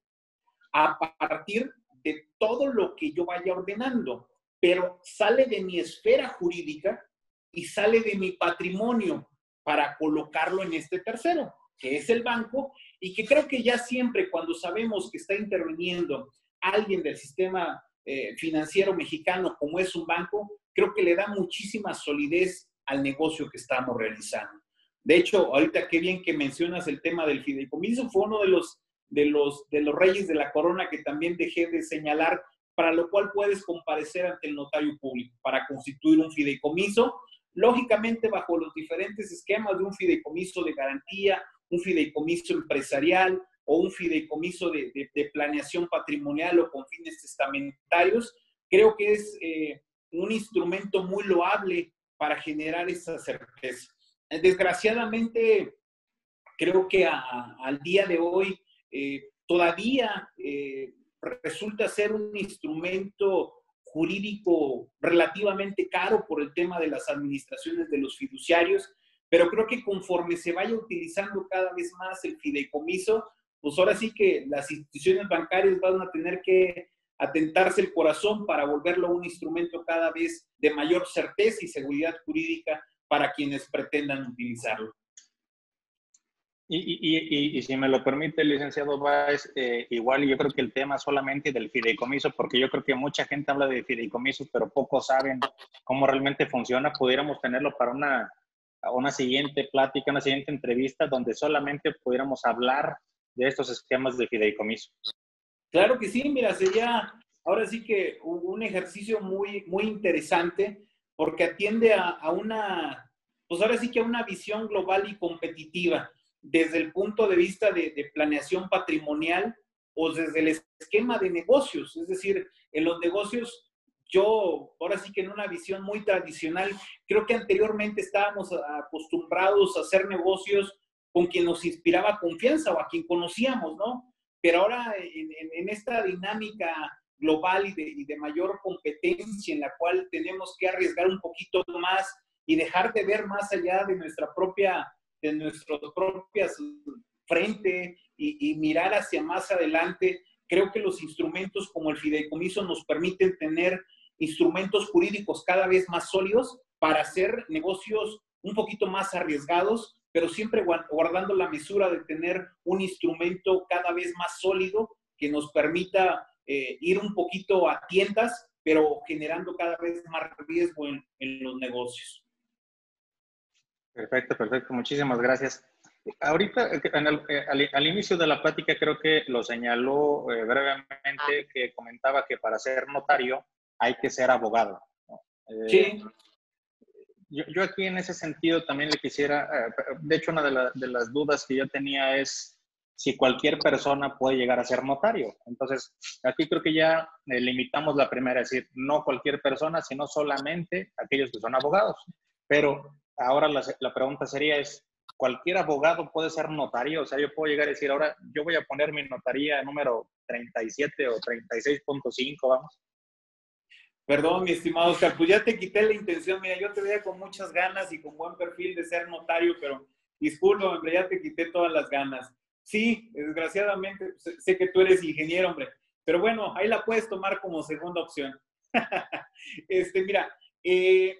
a partir de todo lo que yo vaya ordenando, pero sale de mi esfera jurídica y sale de mi patrimonio para colocarlo en este tercero, que es el banco, y que creo que ya siempre cuando sabemos que está interviniendo alguien del sistema eh, financiero mexicano como es un banco, creo que le da muchísima solidez al negocio que estamos realizando. De hecho, ahorita qué bien que mencionas el tema del fideicomiso, fue uno de los, de los, de los reyes de la corona que también dejé de señalar, para lo cual puedes comparecer ante el notario público para constituir un fideicomiso, lógicamente bajo los diferentes esquemas de un fideicomiso de garantía, un fideicomiso empresarial o un fideicomiso de, planeación patrimonial o con fines testamentarios, creo que es eh, un instrumento muy loable para generar esa certeza. Desgraciadamente, creo que al día de hoy eh, todavía eh, resulta ser un instrumento jurídico relativamente caro por el tema de las administraciones de los fiduciarios, pero creo que conforme se vaya utilizando cada vez más el fideicomiso, pues ahora sí que las instituciones bancarias van a tener que atentarse el corazón para volverlo un instrumento cada vez de mayor certeza y seguridad jurídica para quienes pretendan utilizarlo. Y, si me lo permite, licenciado Báez, eh, igual yo creo que el tema solamente del fideicomiso, porque yo creo que mucha gente habla de fideicomiso, pero pocos saben cómo realmente funciona, pudiéramos tenerlo para una una siguiente plática, una siguiente entrevista donde solamente pudiéramos hablar de estos esquemas de fideicomiso. Claro que sí, mira, sería ahora sí que un ejercicio muy, muy interesante porque atiende a, una, pues ahora sí que a una visión global y competitiva desde el punto de vista de, de planeación patrimonial o desde el esquema de negocios. Es decir, en los negocios yo, ahora sí que en una visión muy tradicional, creo que anteriormente estábamos acostumbrados a hacer negocios con quien nos inspiraba confianza o a quien conocíamos, ¿no? Pero ahora en, esta dinámica global y de, y de, mayor competencia en la cual tenemos que arriesgar un poquito más y dejar de ver más allá de nuestra propia, de nuestras propias frente y, y mirar hacia más adelante, creo que los instrumentos como el fideicomiso nos permiten tener instrumentos jurídicos cada vez más sólidos para hacer negocios un poquito más arriesgados, pero siempre guardando la mesura de tener un instrumento cada vez más sólido que nos permita eh, ir un poquito a tiendas, pero generando cada vez más riesgo en, los negocios. Perfecto, perfecto. Muchísimas gracias. Ahorita, eh, eh, al, inicio de la plática, creo que lo señaló brevemente, que comentaba que para ser notario hay que ser abogado. Eh, sí. Yo, aquí en ese sentido también le quisiera, eh, de hecho una de, las dudas que yo tenía es si cualquier persona puede llegar a ser notario. Entonces, aquí creo que ya eh, limitamos la primera, es decir, no cualquier persona, sino solamente aquellos que son abogados. Pero ahora la, la pregunta sería es, ¿cualquier abogado puede ser notario? O sea, yo puedo llegar a decir, ahora yo voy a poner mi notaría número 37 o 36.5, vamos, Perdón, mi estimado Oscar, pues ya te quité la intención. Mira, yo te veía con muchas ganas y con buen perfil de ser notario, pero disculpa, hombre, ya te quité todas las ganas. Sí, desgraciadamente, sé que tú eres ingeniero, hombre, pero bueno, ahí la puedes tomar como segunda opción. este, mira, eh,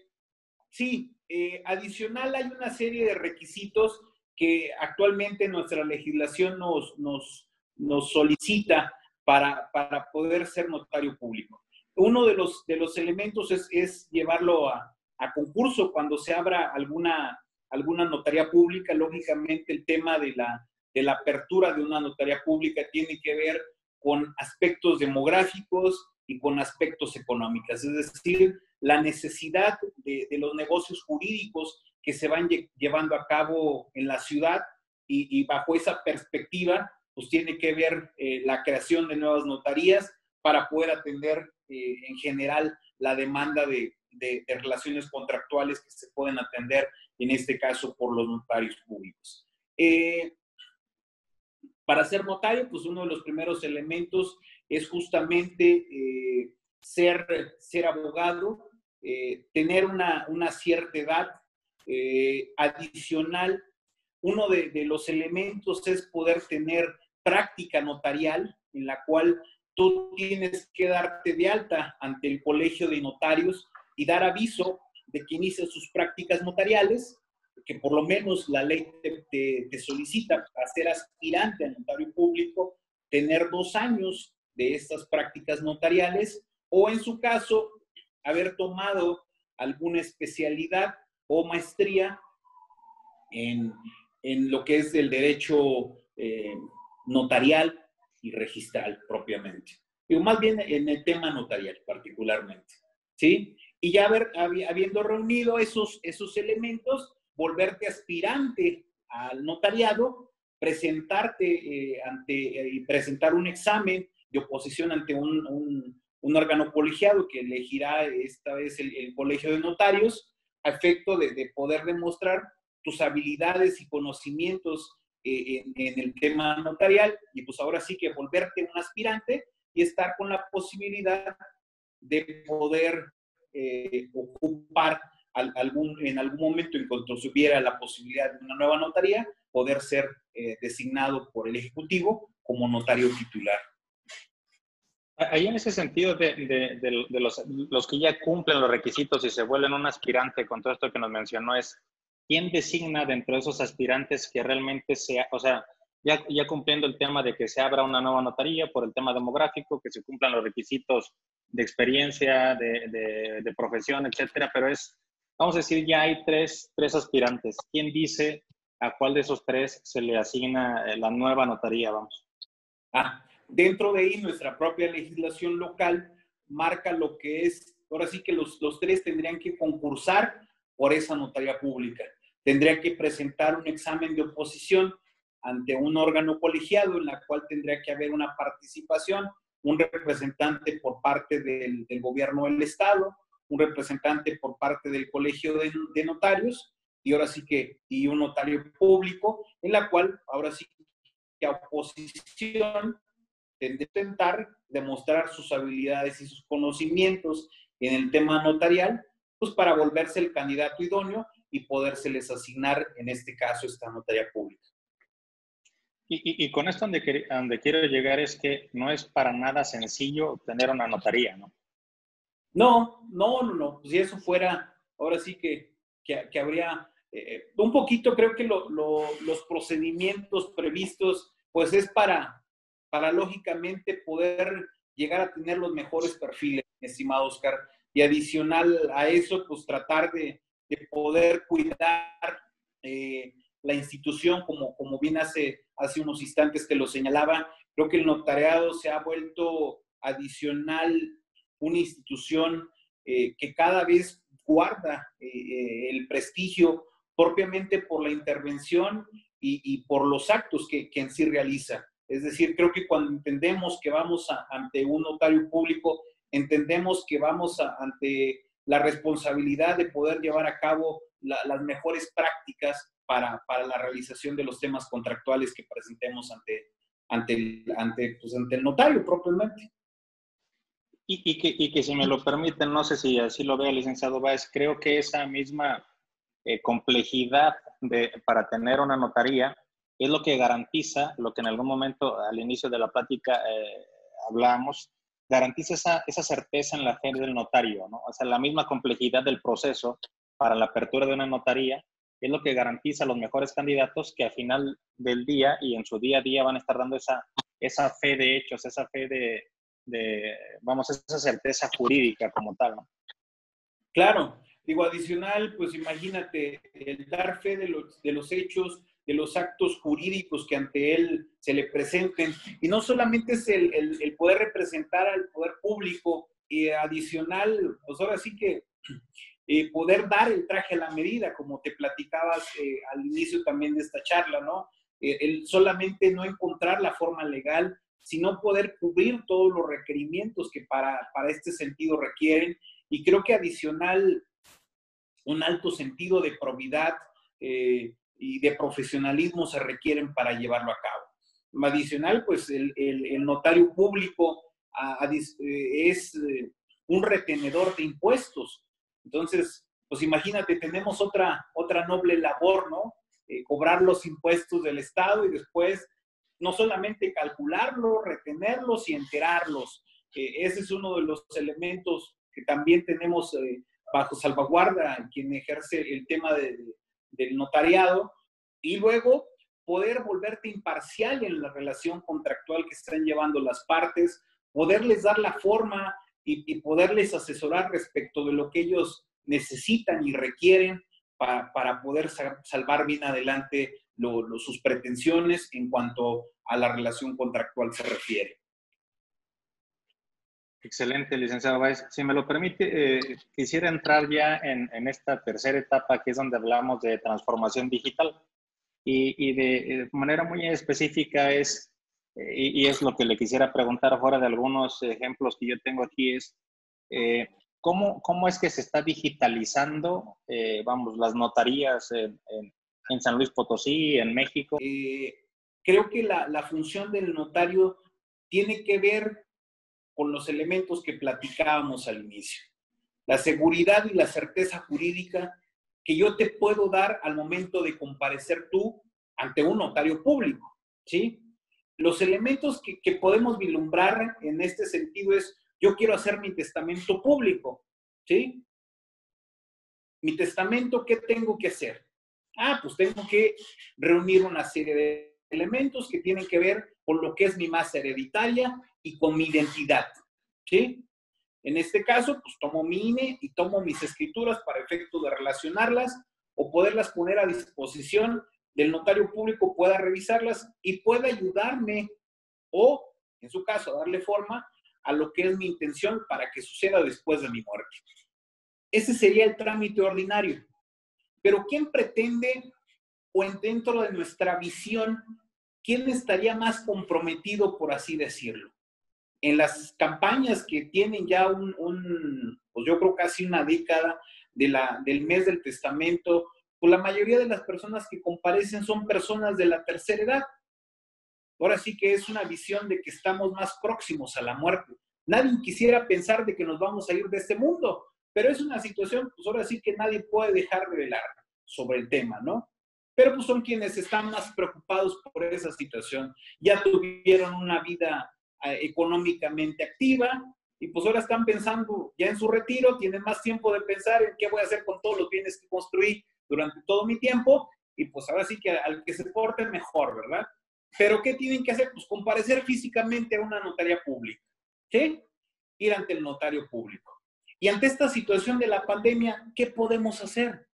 sí, eh, adicional hay una serie de requisitos que actualmente nuestra legislación nos, nos, nos solicita para, para poder ser notario público uno de los, de los elementos es, llevarlo a, concurso cuando se abra alguna, alguna notaría pública. Lógicamente, el tema de la, de la apertura de una notaría pública tiene que ver con aspectos demográficos y con aspectos económicos, es decir, la necesidad de, los negocios jurídicos que se van llevando a cabo en la ciudad y, bajo esa perspectiva, pues tiene que ver eh, la creación de nuevas notarías para poder atender eh, en general la demanda de, relaciones contractuales que se pueden atender, en este caso, por los notarios públicos. Eh, para ser notario, pues uno de los primeros elementos es justamente eh, ser, ser abogado, tener una, cierta edad adicional. Uno de, de los elementos es poder tener práctica notarial en la cual tú tienes que darte de alta ante el colegio de notarios y dar aviso de que inicia sus prácticas notariales que por lo menos la ley te, te, solicita para ser aspirante a notario público, tener dos años de estas prácticas notariales o en su caso haber tomado alguna especialidad o maestría en, en lo que es el derecho eh, notarial y registral propiamente. Digo, más bien en el tema notarial particularmente. ¿Sí? Y ya haber, habiendo reunido esos, esos elementos, volverte aspirante al notariado, presentarte eh, ante eh, y presentar un examen de oposición ante un, un, órgano colegiado que elegirá esta vez el, colegio de notarios, a efecto de, poder demostrar tus habilidades y conocimientos eh, en, el tema notarial y pues ahora sí que volverte un aspirante y estar con la posibilidad de poder ocupar algún, en algún momento, en cuanto se hubiera la posibilidad de una nueva notaría, poder ser eh, designado por el Ejecutivo como notario titular. Ahí en ese sentido de, de, de los, los, que ya cumplen los requisitos y se vuelven un aspirante con todo esto que nos mencionó, es quién designa dentro de esos aspirantes que realmente sea, o sea, ya, ya cumpliendo el tema de que se abra una nueva notaría por el tema demográfico, que se cumplan los requisitos de experiencia, de, de profesión, etcétera, pero es vamos a decir, ya hay tres, tres aspirantes. ¿Quién dice a cuál de esos tres se le asigna eh, la nueva notaría? Vamos. Ah, dentro de ahí nuestra propia legislación local marca lo que es, ahora sí que los, los tres tendrían que concursar por esa notaría pública. Tendría que presentar un examen de oposición ante un órgano colegiado en la cual tendría que haber una participación, un representante por parte del, gobierno del Estado, un representante por parte del Colegio de, Notarios y ahora sí que, y un notario público, en la cual ahora sí que oposición tendría que intentar demostrar sus habilidades y sus conocimientos en el tema notarial, pues para volverse el candidato idóneo y podérseles asignar, en este caso, esta notaría pública. Y, y, con esto donde, donde quiero llegar es que no es para nada sencillo tener una notaría, ¿no? No, no, no, no. Si eso fuera, ahora sí que, que, habría eh, un poquito, creo que los procedimientos previstos, pues es para, para lógicamente poder llegar a tener los mejores perfiles, estimado Oscar. Y adicional a eso, pues tratar de, poder cuidar eh, la institución, como, como bien hace, hace unos instantes que lo señalaba. Creo que el notariado se ha vuelto adicional una institución eh, que cada vez guarda eh, el prestigio propiamente por la intervención y, por los actos que, en sí realiza. Es decir, creo que cuando entendemos que vamos ante un notario público, entendemos que vamos ante la responsabilidad de poder llevar a cabo las mejores prácticas para, para, la realización de los temas contractuales que presentemos ante, ante, ante, pues, ante el notario propiamente. Y, que, y, que, si me lo permiten, no sé si así lo vea licenciado Báez, creo que esa misma eh, complejidad de, para tener una notaría es lo que garantiza, lo que en algún momento al inicio de la plática eh, hablábamos, garantiza esa, esa, certeza en la fe del notario, ¿no? O sea, la misma complejidad del proceso para la apertura de una notaría es lo que garantiza a los mejores candidatos que al final del día y en su día a día van a estar dando esa, esa fe de hechos, esa fe de, de, vamos, esa certeza jurídica como tal, ¿no? Claro, digo, adicional, pues imagínate, el dar fe de los, de los hechos, de los actos jurídicos que ante él se le presenten, y no solamente es el, el, poder representar al poder público, y adicional, pues ahora sí que eh, poder dar el traje a la medida, como te platicabas eh, al inicio también de esta charla, ¿no? Eh, el solamente no encontrar la forma legal, sino poder cubrir todos los requerimientos que para, para este sentido requieren. Y creo que adicional, un alto sentido de probidad eh, y de profesionalismo se requieren para llevarlo a cabo. Adicional, pues el, el, notario público eh, es eh, un retenedor de impuestos. Entonces, pues imagínate, tenemos otra, otra noble labor, ¿no? cobrar los impuestos del Estado y después no solamente calcularlos, retenerlos y enterarlos. ese es uno de los elementos que también tenemos eh, bajo salvaguarda quien ejerce el tema de, del notariado y luego poder volverte imparcial en la relación contractual que están llevando las partes, poderles dar la forma y, poderles asesorar respecto de lo que ellos necesitan y requieren para, poder salvar bien adelante sus pretensiones en cuanto a la relación contractual se refiere. Excelente, licenciado Báez. Si me lo permite, eh, quisiera entrar ya en, esta tercera etapa, que es donde hablamos de transformación digital. Y, de, manera muy específica es, eh, y, es lo que le quisiera preguntar fuera de algunos ejemplos que yo tengo aquí, es eh, ¿cómo, ¿cómo, es que se está digitalizando, vamos, las notarías en, en, San Luis Potosí, en México? creo que la, la función del notario tiene que ver con los elementos que platicábamos al inicio. La seguridad y la certeza jurídica que yo te puedo dar al momento de comparecer tú ante un notario público, ¿sí? Los elementos que, podemos vislumbrar en este sentido es, yo quiero hacer mi testamento público, ¿sí? Mi testamento, ¿qué tengo que hacer? Ah, pues tengo que reunir una serie de elementos que tienen que ver con lo que es mi masa hereditaria y con mi identidad. ¿Sí? En este caso, pues tomo mi INE y tomo mis escrituras para efecto de relacionarlas o poderlas poner a disposición del notario público, pueda revisarlas y pueda ayudarme o, en su caso, darle forma a lo que es mi intención para que suceda después de mi muerte. Ese sería el trámite ordinario. Pero ¿quién pretende o en dentro de nuestra visión ¿quién estaría más comprometido, por así decirlo? En las campañas que tienen ya un, pues yo creo casi una década del mes del testamento, pues la mayoría de las personas que comparecen son personas de la tercera edad. Ahora sí que es una visión de que estamos más próximos a la muerte. Nadie quisiera pensar de que nos vamos a ir de este mundo, pero es una situación, pues ahora sí que nadie puede dejar de velar sobre el tema, ¿no? pero pues son quienes están más preocupados por esa situación. Ya tuvieron una vida económicamente activa y pues ahora están pensando ya en su retiro, tienen más tiempo de pensar en qué voy a hacer con todos los bienes que construí durante todo mi tiempo y pues ahora sí que al que se porte mejor, ¿verdad? Pero ¿qué tienen que hacer? Pues comparecer físicamente a una notaría pública. ¿Qué? Ir ante el notario público. Y ante esta situación de la pandemia, ¿qué podemos hacer?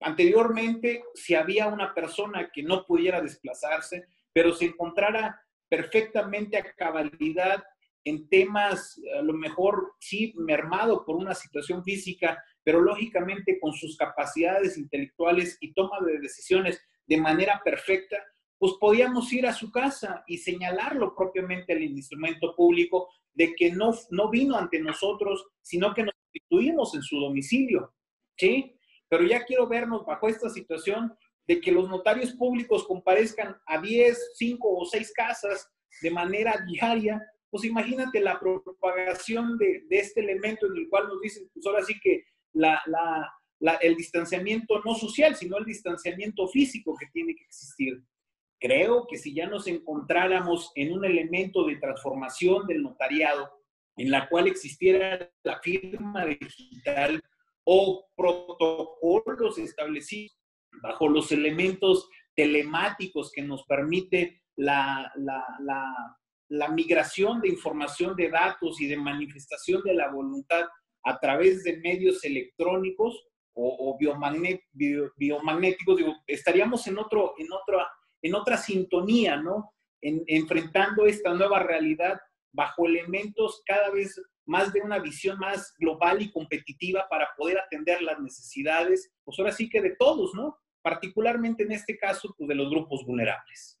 Anteriormente, si había una persona que no pudiera desplazarse, pero se encontrara perfectamente a cabalidad en temas, a lo mejor sí mermado por una situación física, pero lógicamente con sus capacidades intelectuales y toma de decisiones de manera perfecta, pues podíamos ir a su casa y señalarlo propiamente al instrumento público de que no, no vino ante nosotros, sino que nos constituimos en su domicilio, ¿sí? pero ya quiero vernos bajo esta situación de que los notarios públicos comparezcan a 10, 5 o 6 casas de manera diaria, pues imagínate la propagación de, este elemento en el cual nos dicen, pues ahora sí que el distanciamiento no social, sino el distanciamiento físico que tiene que existir. Creo que si ya nos encontráramos en un elemento de transformación del notariado, en la cual existiera la firma digital, o protocolos establecidos bajo los elementos telemáticos que nos permite la, la, migración de información de datos y de manifestación de la voluntad a través de medios electrónicos o, biomagnéticos, estaríamos en, otro, en, otra, en otra sintonía, ¿no? enfrentando esta nueva realidad bajo elementos cada vez más de una visión más global y competitiva para poder atender las necesidades, pues ahora sí que de todos, ¿no? Particularmente en este caso, pues de los grupos vulnerables.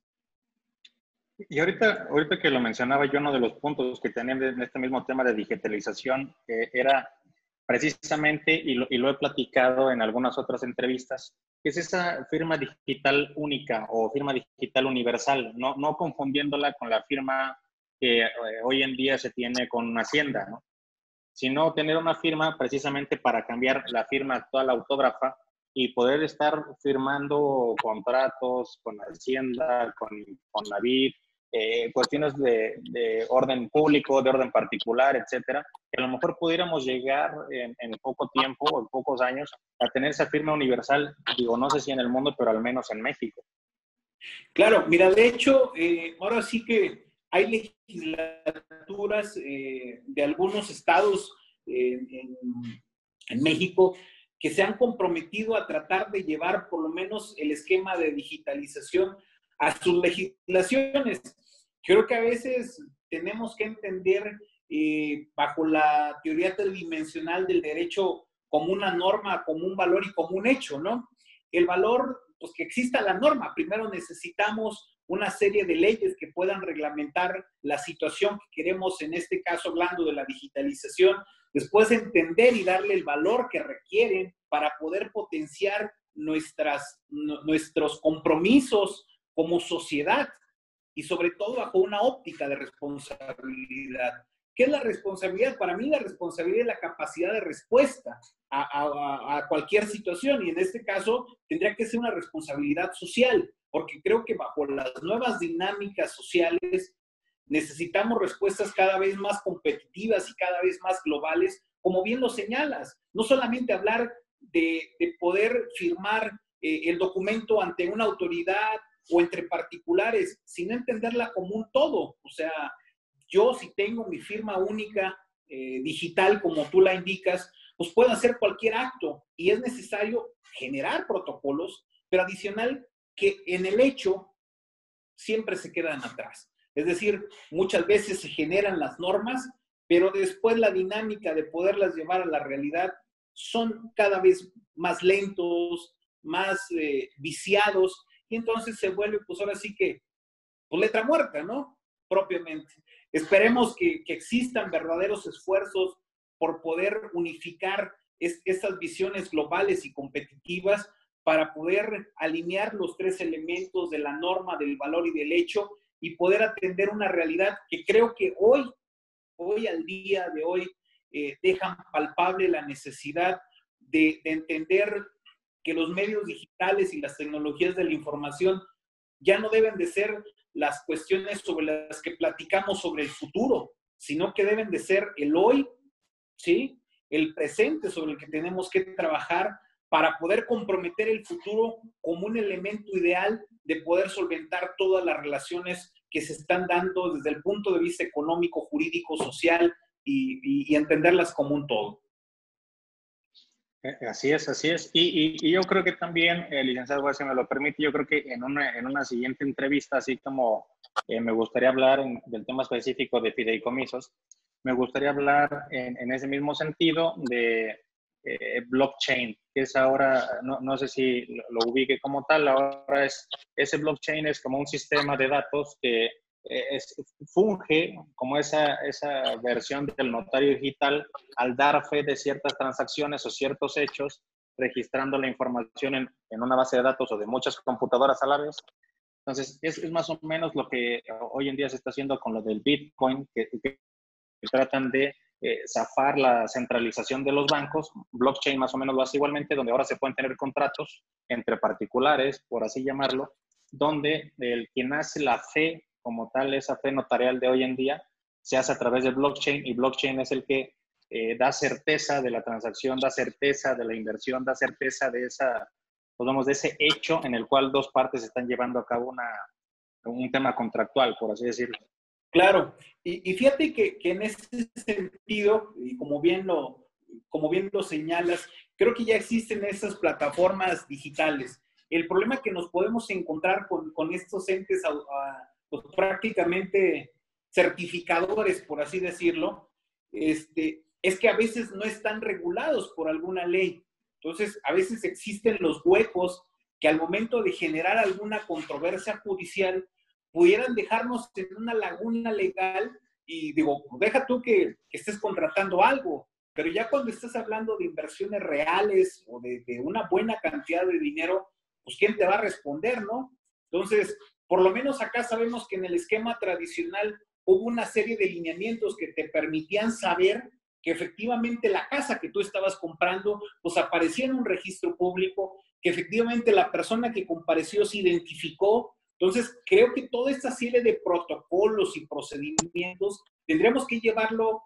Y ahorita, ahorita que lo mencionaba yo, uno de los puntos que tenían en este mismo tema de digitalización eh, era precisamente, y lo, he platicado en algunas otras entrevistas, que es esa firma digital única o firma digital universal, no, confundiéndola con la firma que eh, hoy en día se tiene con una Hacienda, ¿no? Sino tener una firma precisamente para cambiar la firma actual autógrafa y poder estar firmando contratos con Hacienda, con, con la eh, cuestiones de, orden público, de orden particular, etcétera, que a lo mejor pudiéramos llegar en, poco tiempo o en pocos años a tener esa firma universal, digo, no sé si en el mundo, pero al menos en México. Claro, mira, de hecho, eh, ahora sí que hay legislaturas eh, de algunos estados en, en México que se han comprometido a tratar de llevar por lo menos el esquema de digitalización a sus legislaciones. Creo que a veces tenemos que entender eh, bajo la teoría tridimensional del derecho como una norma, como un valor y como un hecho, ¿no? El valor, pues que exista la norma. Primero necesitamos una serie de leyes que puedan reglamentar la situación que queremos, en este caso hablando de la digitalización, después entender y darle el valor que requieren para poder potenciar nuestras, nuestros compromisos como sociedad y sobre todo bajo una óptica de responsabilidad. ¿Qué es la responsabilidad? Para mí la responsabilidad es la capacidad de respuesta a, a, cualquier situación y en este caso tendría que ser una responsabilidad social, porque creo que bajo las nuevas dinámicas sociales necesitamos respuestas cada vez más competitivas y cada vez más globales, como bien lo señalas. No solamente hablar de, de poder firmar eh, el documento ante una autoridad o entre particulares, sin entenderla como un todo. O sea, yo si tengo mi firma única eh, digital, como tú la indicas, pues puedo hacer cualquier acto y es necesario generar protocolos, pero adicional que en el hecho siempre se quedan atrás. Es decir, muchas veces se generan las normas, pero después la dinámica de poderlas llevar a la realidad son cada vez más lentos, más eh, viciados y entonces se vuelve, pues ahora sí que, pues letra muerta, ¿no? Propiamente. Esperemos que, existan verdaderos esfuerzos por poder unificar estas visiones globales y competitivas para poder alinear los tres elementos de la norma, del valor y del hecho y poder atender una realidad que creo que hoy, hoy al día de hoy, eh, dejan palpable la necesidad de, de entender que los medios digitales y las tecnologías de la información ya no deben de ser las cuestiones sobre las que platicamos sobre el futuro, sino que deben de ser el hoy, ¿sí? El presente sobre el que tenemos que trabajar para poder comprometer el futuro como un elemento ideal de poder solventar todas las relaciones que se están dando desde el punto de vista económico, jurídico, social y, y entenderlas como un todo. Eh, así es, así es. Y, y, yo creo que también, eh, licenciado, si me lo permite, yo creo que en una, en una siguiente entrevista, así como eh, me gustaría hablar del tema específico de fideicomisos, me gustaría hablar en, en ese mismo sentido de blockchain, que es ahora, no, no sé si lo, lo, ubique como tal, ahora es, ese blockchain es como un sistema de datos que es, funge como esa, esa versión del notario digital al dar fe de ciertas transacciones o ciertos hechos, registrando la información en, en una base de datos o de muchas computadoras a la vez. Entonces, es, es, más o menos lo que hoy en día se está haciendo con lo del Bitcoin, que, que, tratan de eh, zafar la centralización de los bancos. Blockchain más o menos lo hace igualmente, donde ahora se pueden tener contratos entre particulares, por así llamarlo, donde el quien hace la fe como tal, esa fe notarial de hoy en día se hace a través de blockchain y blockchain es el que eh, da certeza de la transacción, da certeza de la inversión, da certeza de esa, pues de ese hecho en el cual dos partes están llevando a cabo una, un tema contractual, por así decirlo. Claro, y, y fíjate que, en ese sentido, y como bien, lo, como bien lo señalas, creo que ya existen esas plataformas digitales. El problema que nos podemos encontrar con, con estos entes a, pues, prácticamente certificadores, por así decirlo, este, es que a veces no están regulados por alguna ley. Entonces, a veces existen los huecos que al momento de generar alguna controversia judicial pudieran dejarnos en una laguna legal y digo, deja tú que, estés contratando algo, pero ya cuando estás hablando de inversiones reales o de, de, una buena cantidad de dinero, pues ¿quién te va a responder, no? Entonces, por lo menos acá sabemos que en el esquema tradicional hubo una serie de lineamientos que te permitían saber que efectivamente la casa que tú estabas comprando, pues aparecía en un registro público, que efectivamente la persona que compareció se identificó Entonces, creo que toda esta serie de protocolos y procedimientos tendremos que llevarlo,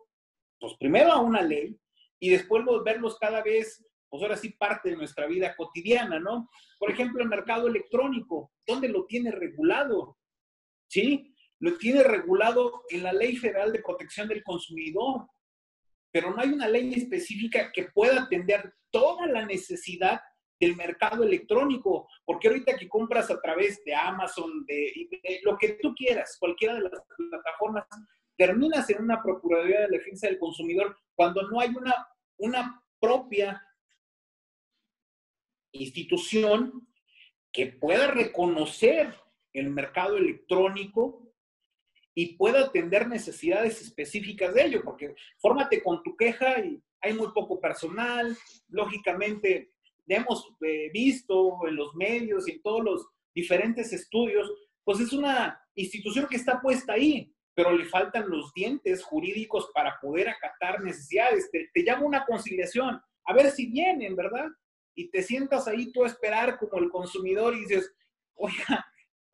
pues primero a una ley y después volverlos cada vez, pues ahora sí, parte de nuestra vida cotidiana, ¿no? Por ejemplo, el mercado electrónico, ¿dónde lo tiene regulado? ¿Sí? Lo tiene regulado en la Ley Federal de Protección del Consumidor, pero no hay una ley específica que pueda atender toda la necesidad del mercado electrónico, porque ahorita que compras a través de Amazon, de, lo que tú quieras, cualquiera de las plataformas, terminas en una Procuraduría de Defensa del Consumidor cuando no hay una, una propia institución que pueda reconocer el mercado electrónico y pueda atender necesidades específicas de ello, porque fórmate con tu queja y hay muy poco personal, lógicamente hemos eh, visto en los medios y en todos los diferentes estudios, pues es una institución que está puesta ahí, pero le faltan los dientes jurídicos para poder acatar necesidades. Te, te llama una conciliación, a ver si vienen, ¿verdad? Y te sientas ahí tú a esperar como el consumidor y dices, oiga,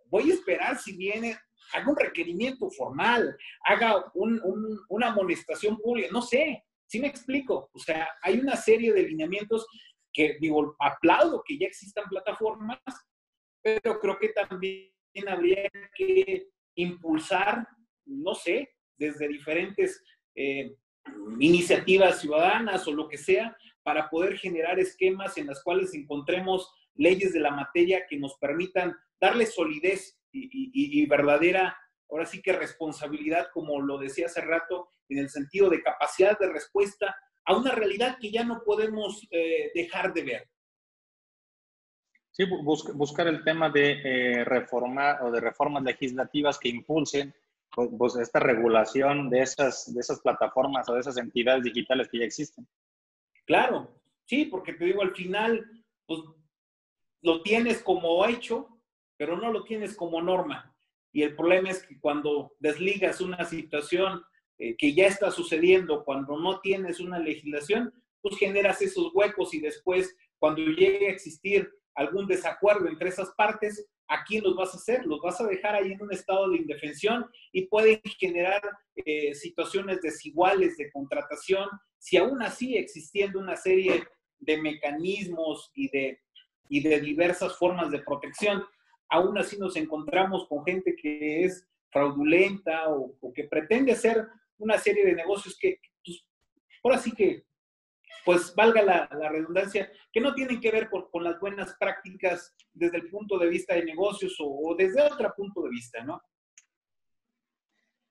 voy a esperar si viene, haga un requerimiento formal, haga una amonestación pública, no sé, sí me explico. O sea, hay una serie de lineamientos que digo, aplaudo que ya existan plataformas, pero creo que también habría que impulsar, no sé, desde diferentes eh, iniciativas ciudadanas o lo que sea, para poder generar esquemas en las cuales encontremos leyes de la materia que nos permitan darle solidez y, y verdadera, ahora sí que responsabilidad, como lo decía hace rato, en el sentido de capacidad de respuesta a una realidad que ya no podemos eh, dejar de ver. Sí, buscar el tema de eh, reformar o de reformas legislativas que impulsen pues, pues, esta regulación de esas, de esas plataformas o de esas entidades digitales que ya existen. Claro, sí, porque te digo, al final, pues lo tienes como hecho, pero no lo tienes como norma. Y el problema es que cuando desligas una situación eh, que ya está sucediendo cuando no tienes una legislación, pues generas esos huecos y después cuando llegue a existir algún desacuerdo entre esas partes, ¿a quién los vas a hacer? Los vas a dejar ahí en un estado de indefensión y pueden generar eh, situaciones desiguales de contratación, si aún así existiendo una serie de mecanismos y de, y de diversas formas de protección, aún así nos encontramos con gente que es fraudulenta o, o que pretende ser una serie de negocios que, pues, ahora sí que, pues valga la, redundancia, que no tienen que ver con, las buenas prácticas desde el punto de vista de negocios o, desde otro punto de vista, ¿no?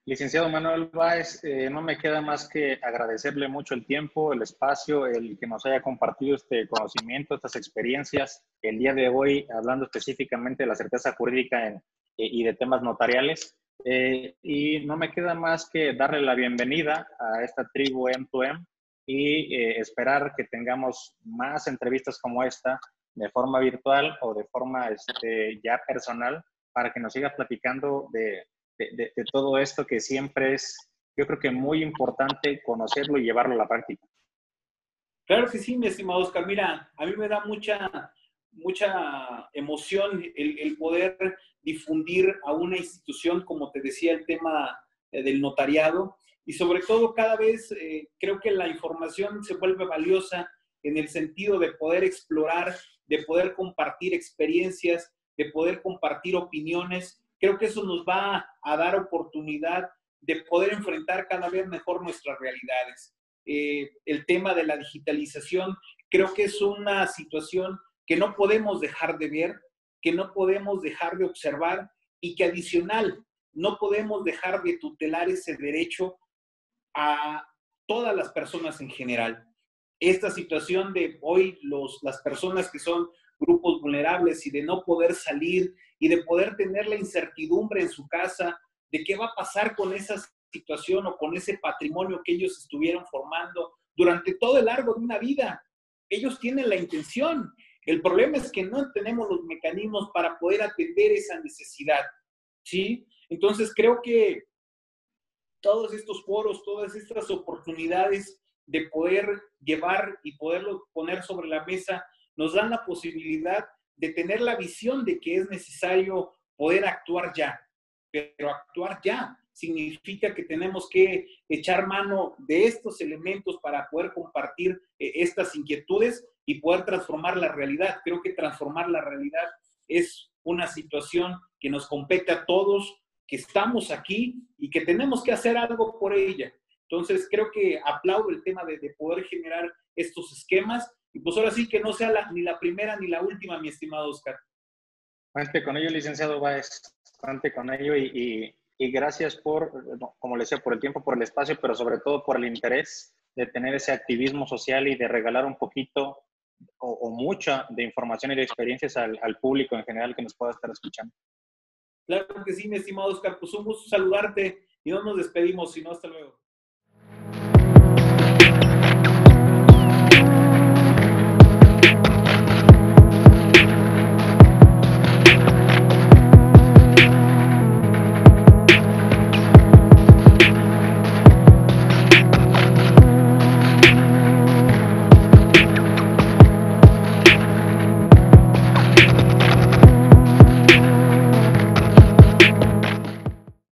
Licenciado Manuel Báez, eh, no me queda más que agradecerle mucho el tiempo, el espacio, el que nos haya compartido este conocimiento, estas experiencias. El día de hoy, hablando específicamente de la certeza jurídica en, y de temas notariales, eh, y no me queda más que darle la bienvenida a esta tribu M2M y eh, esperar que tengamos más entrevistas como esta de forma virtual o de forma este, ya personal para que nos siga platicando de, de, de, todo esto que siempre es, yo creo que muy importante conocerlo y llevarlo a la práctica. Claro que sí, mi estimado Oscar. Mira, a mí me da mucha, mucha emoción el, el poder difundir a una institución, como te decía, el tema eh, del notariado. Y sobre todo, cada vez eh, creo que la información se vuelve valiosa en el sentido de poder explorar, de poder compartir experiencias, de poder compartir opiniones. Creo que eso nos va a dar oportunidad de poder enfrentar cada vez mejor nuestras realidades. Eh, el tema de la digitalización creo que es una situación que no podemos dejar de ver, que no podemos dejar de observar y que adicional no podemos dejar de tutelar ese derecho a todas las personas en general. Esta situación de hoy los, las personas que son grupos vulnerables y de no poder salir y de poder tener la incertidumbre en su casa de qué va a pasar con esa situación o con ese patrimonio que ellos estuvieron formando durante todo el largo de una vida. Ellos tienen la intención el problema es que no tenemos los mecanismos para poder atender esa necesidad, ¿sí? Entonces creo que todos estos foros, todas estas oportunidades de poder llevar y poderlo poner sobre la mesa, nos dan la posibilidad de tener la visión de que es necesario poder actuar ya, pero actuar ya significa que tenemos que echar mano de estos elementos para poder compartir eh, estas inquietudes y poder transformar la realidad. Creo que transformar la realidad es una situación que nos compete a todos, que estamos aquí y que tenemos que hacer algo por ella. Entonces, creo que aplaudo el tema de, poder generar estos esquemas y pues ahora sí que no sea ni la primera ni la última, mi estimado Oscar. Cuente con ello, licenciado Báez, cuente con ello y, y, gracias por, como le decía, por el tiempo, por el espacio, pero sobre todo por el interés de tener ese activismo social y de regalar un poquito o, mucha de información y de experiencias al, al, público en general que nos pueda estar escuchando. Claro que sí, mi estimado Oscar. Pues un gusto saludarte y no nos despedimos, sino hasta luego.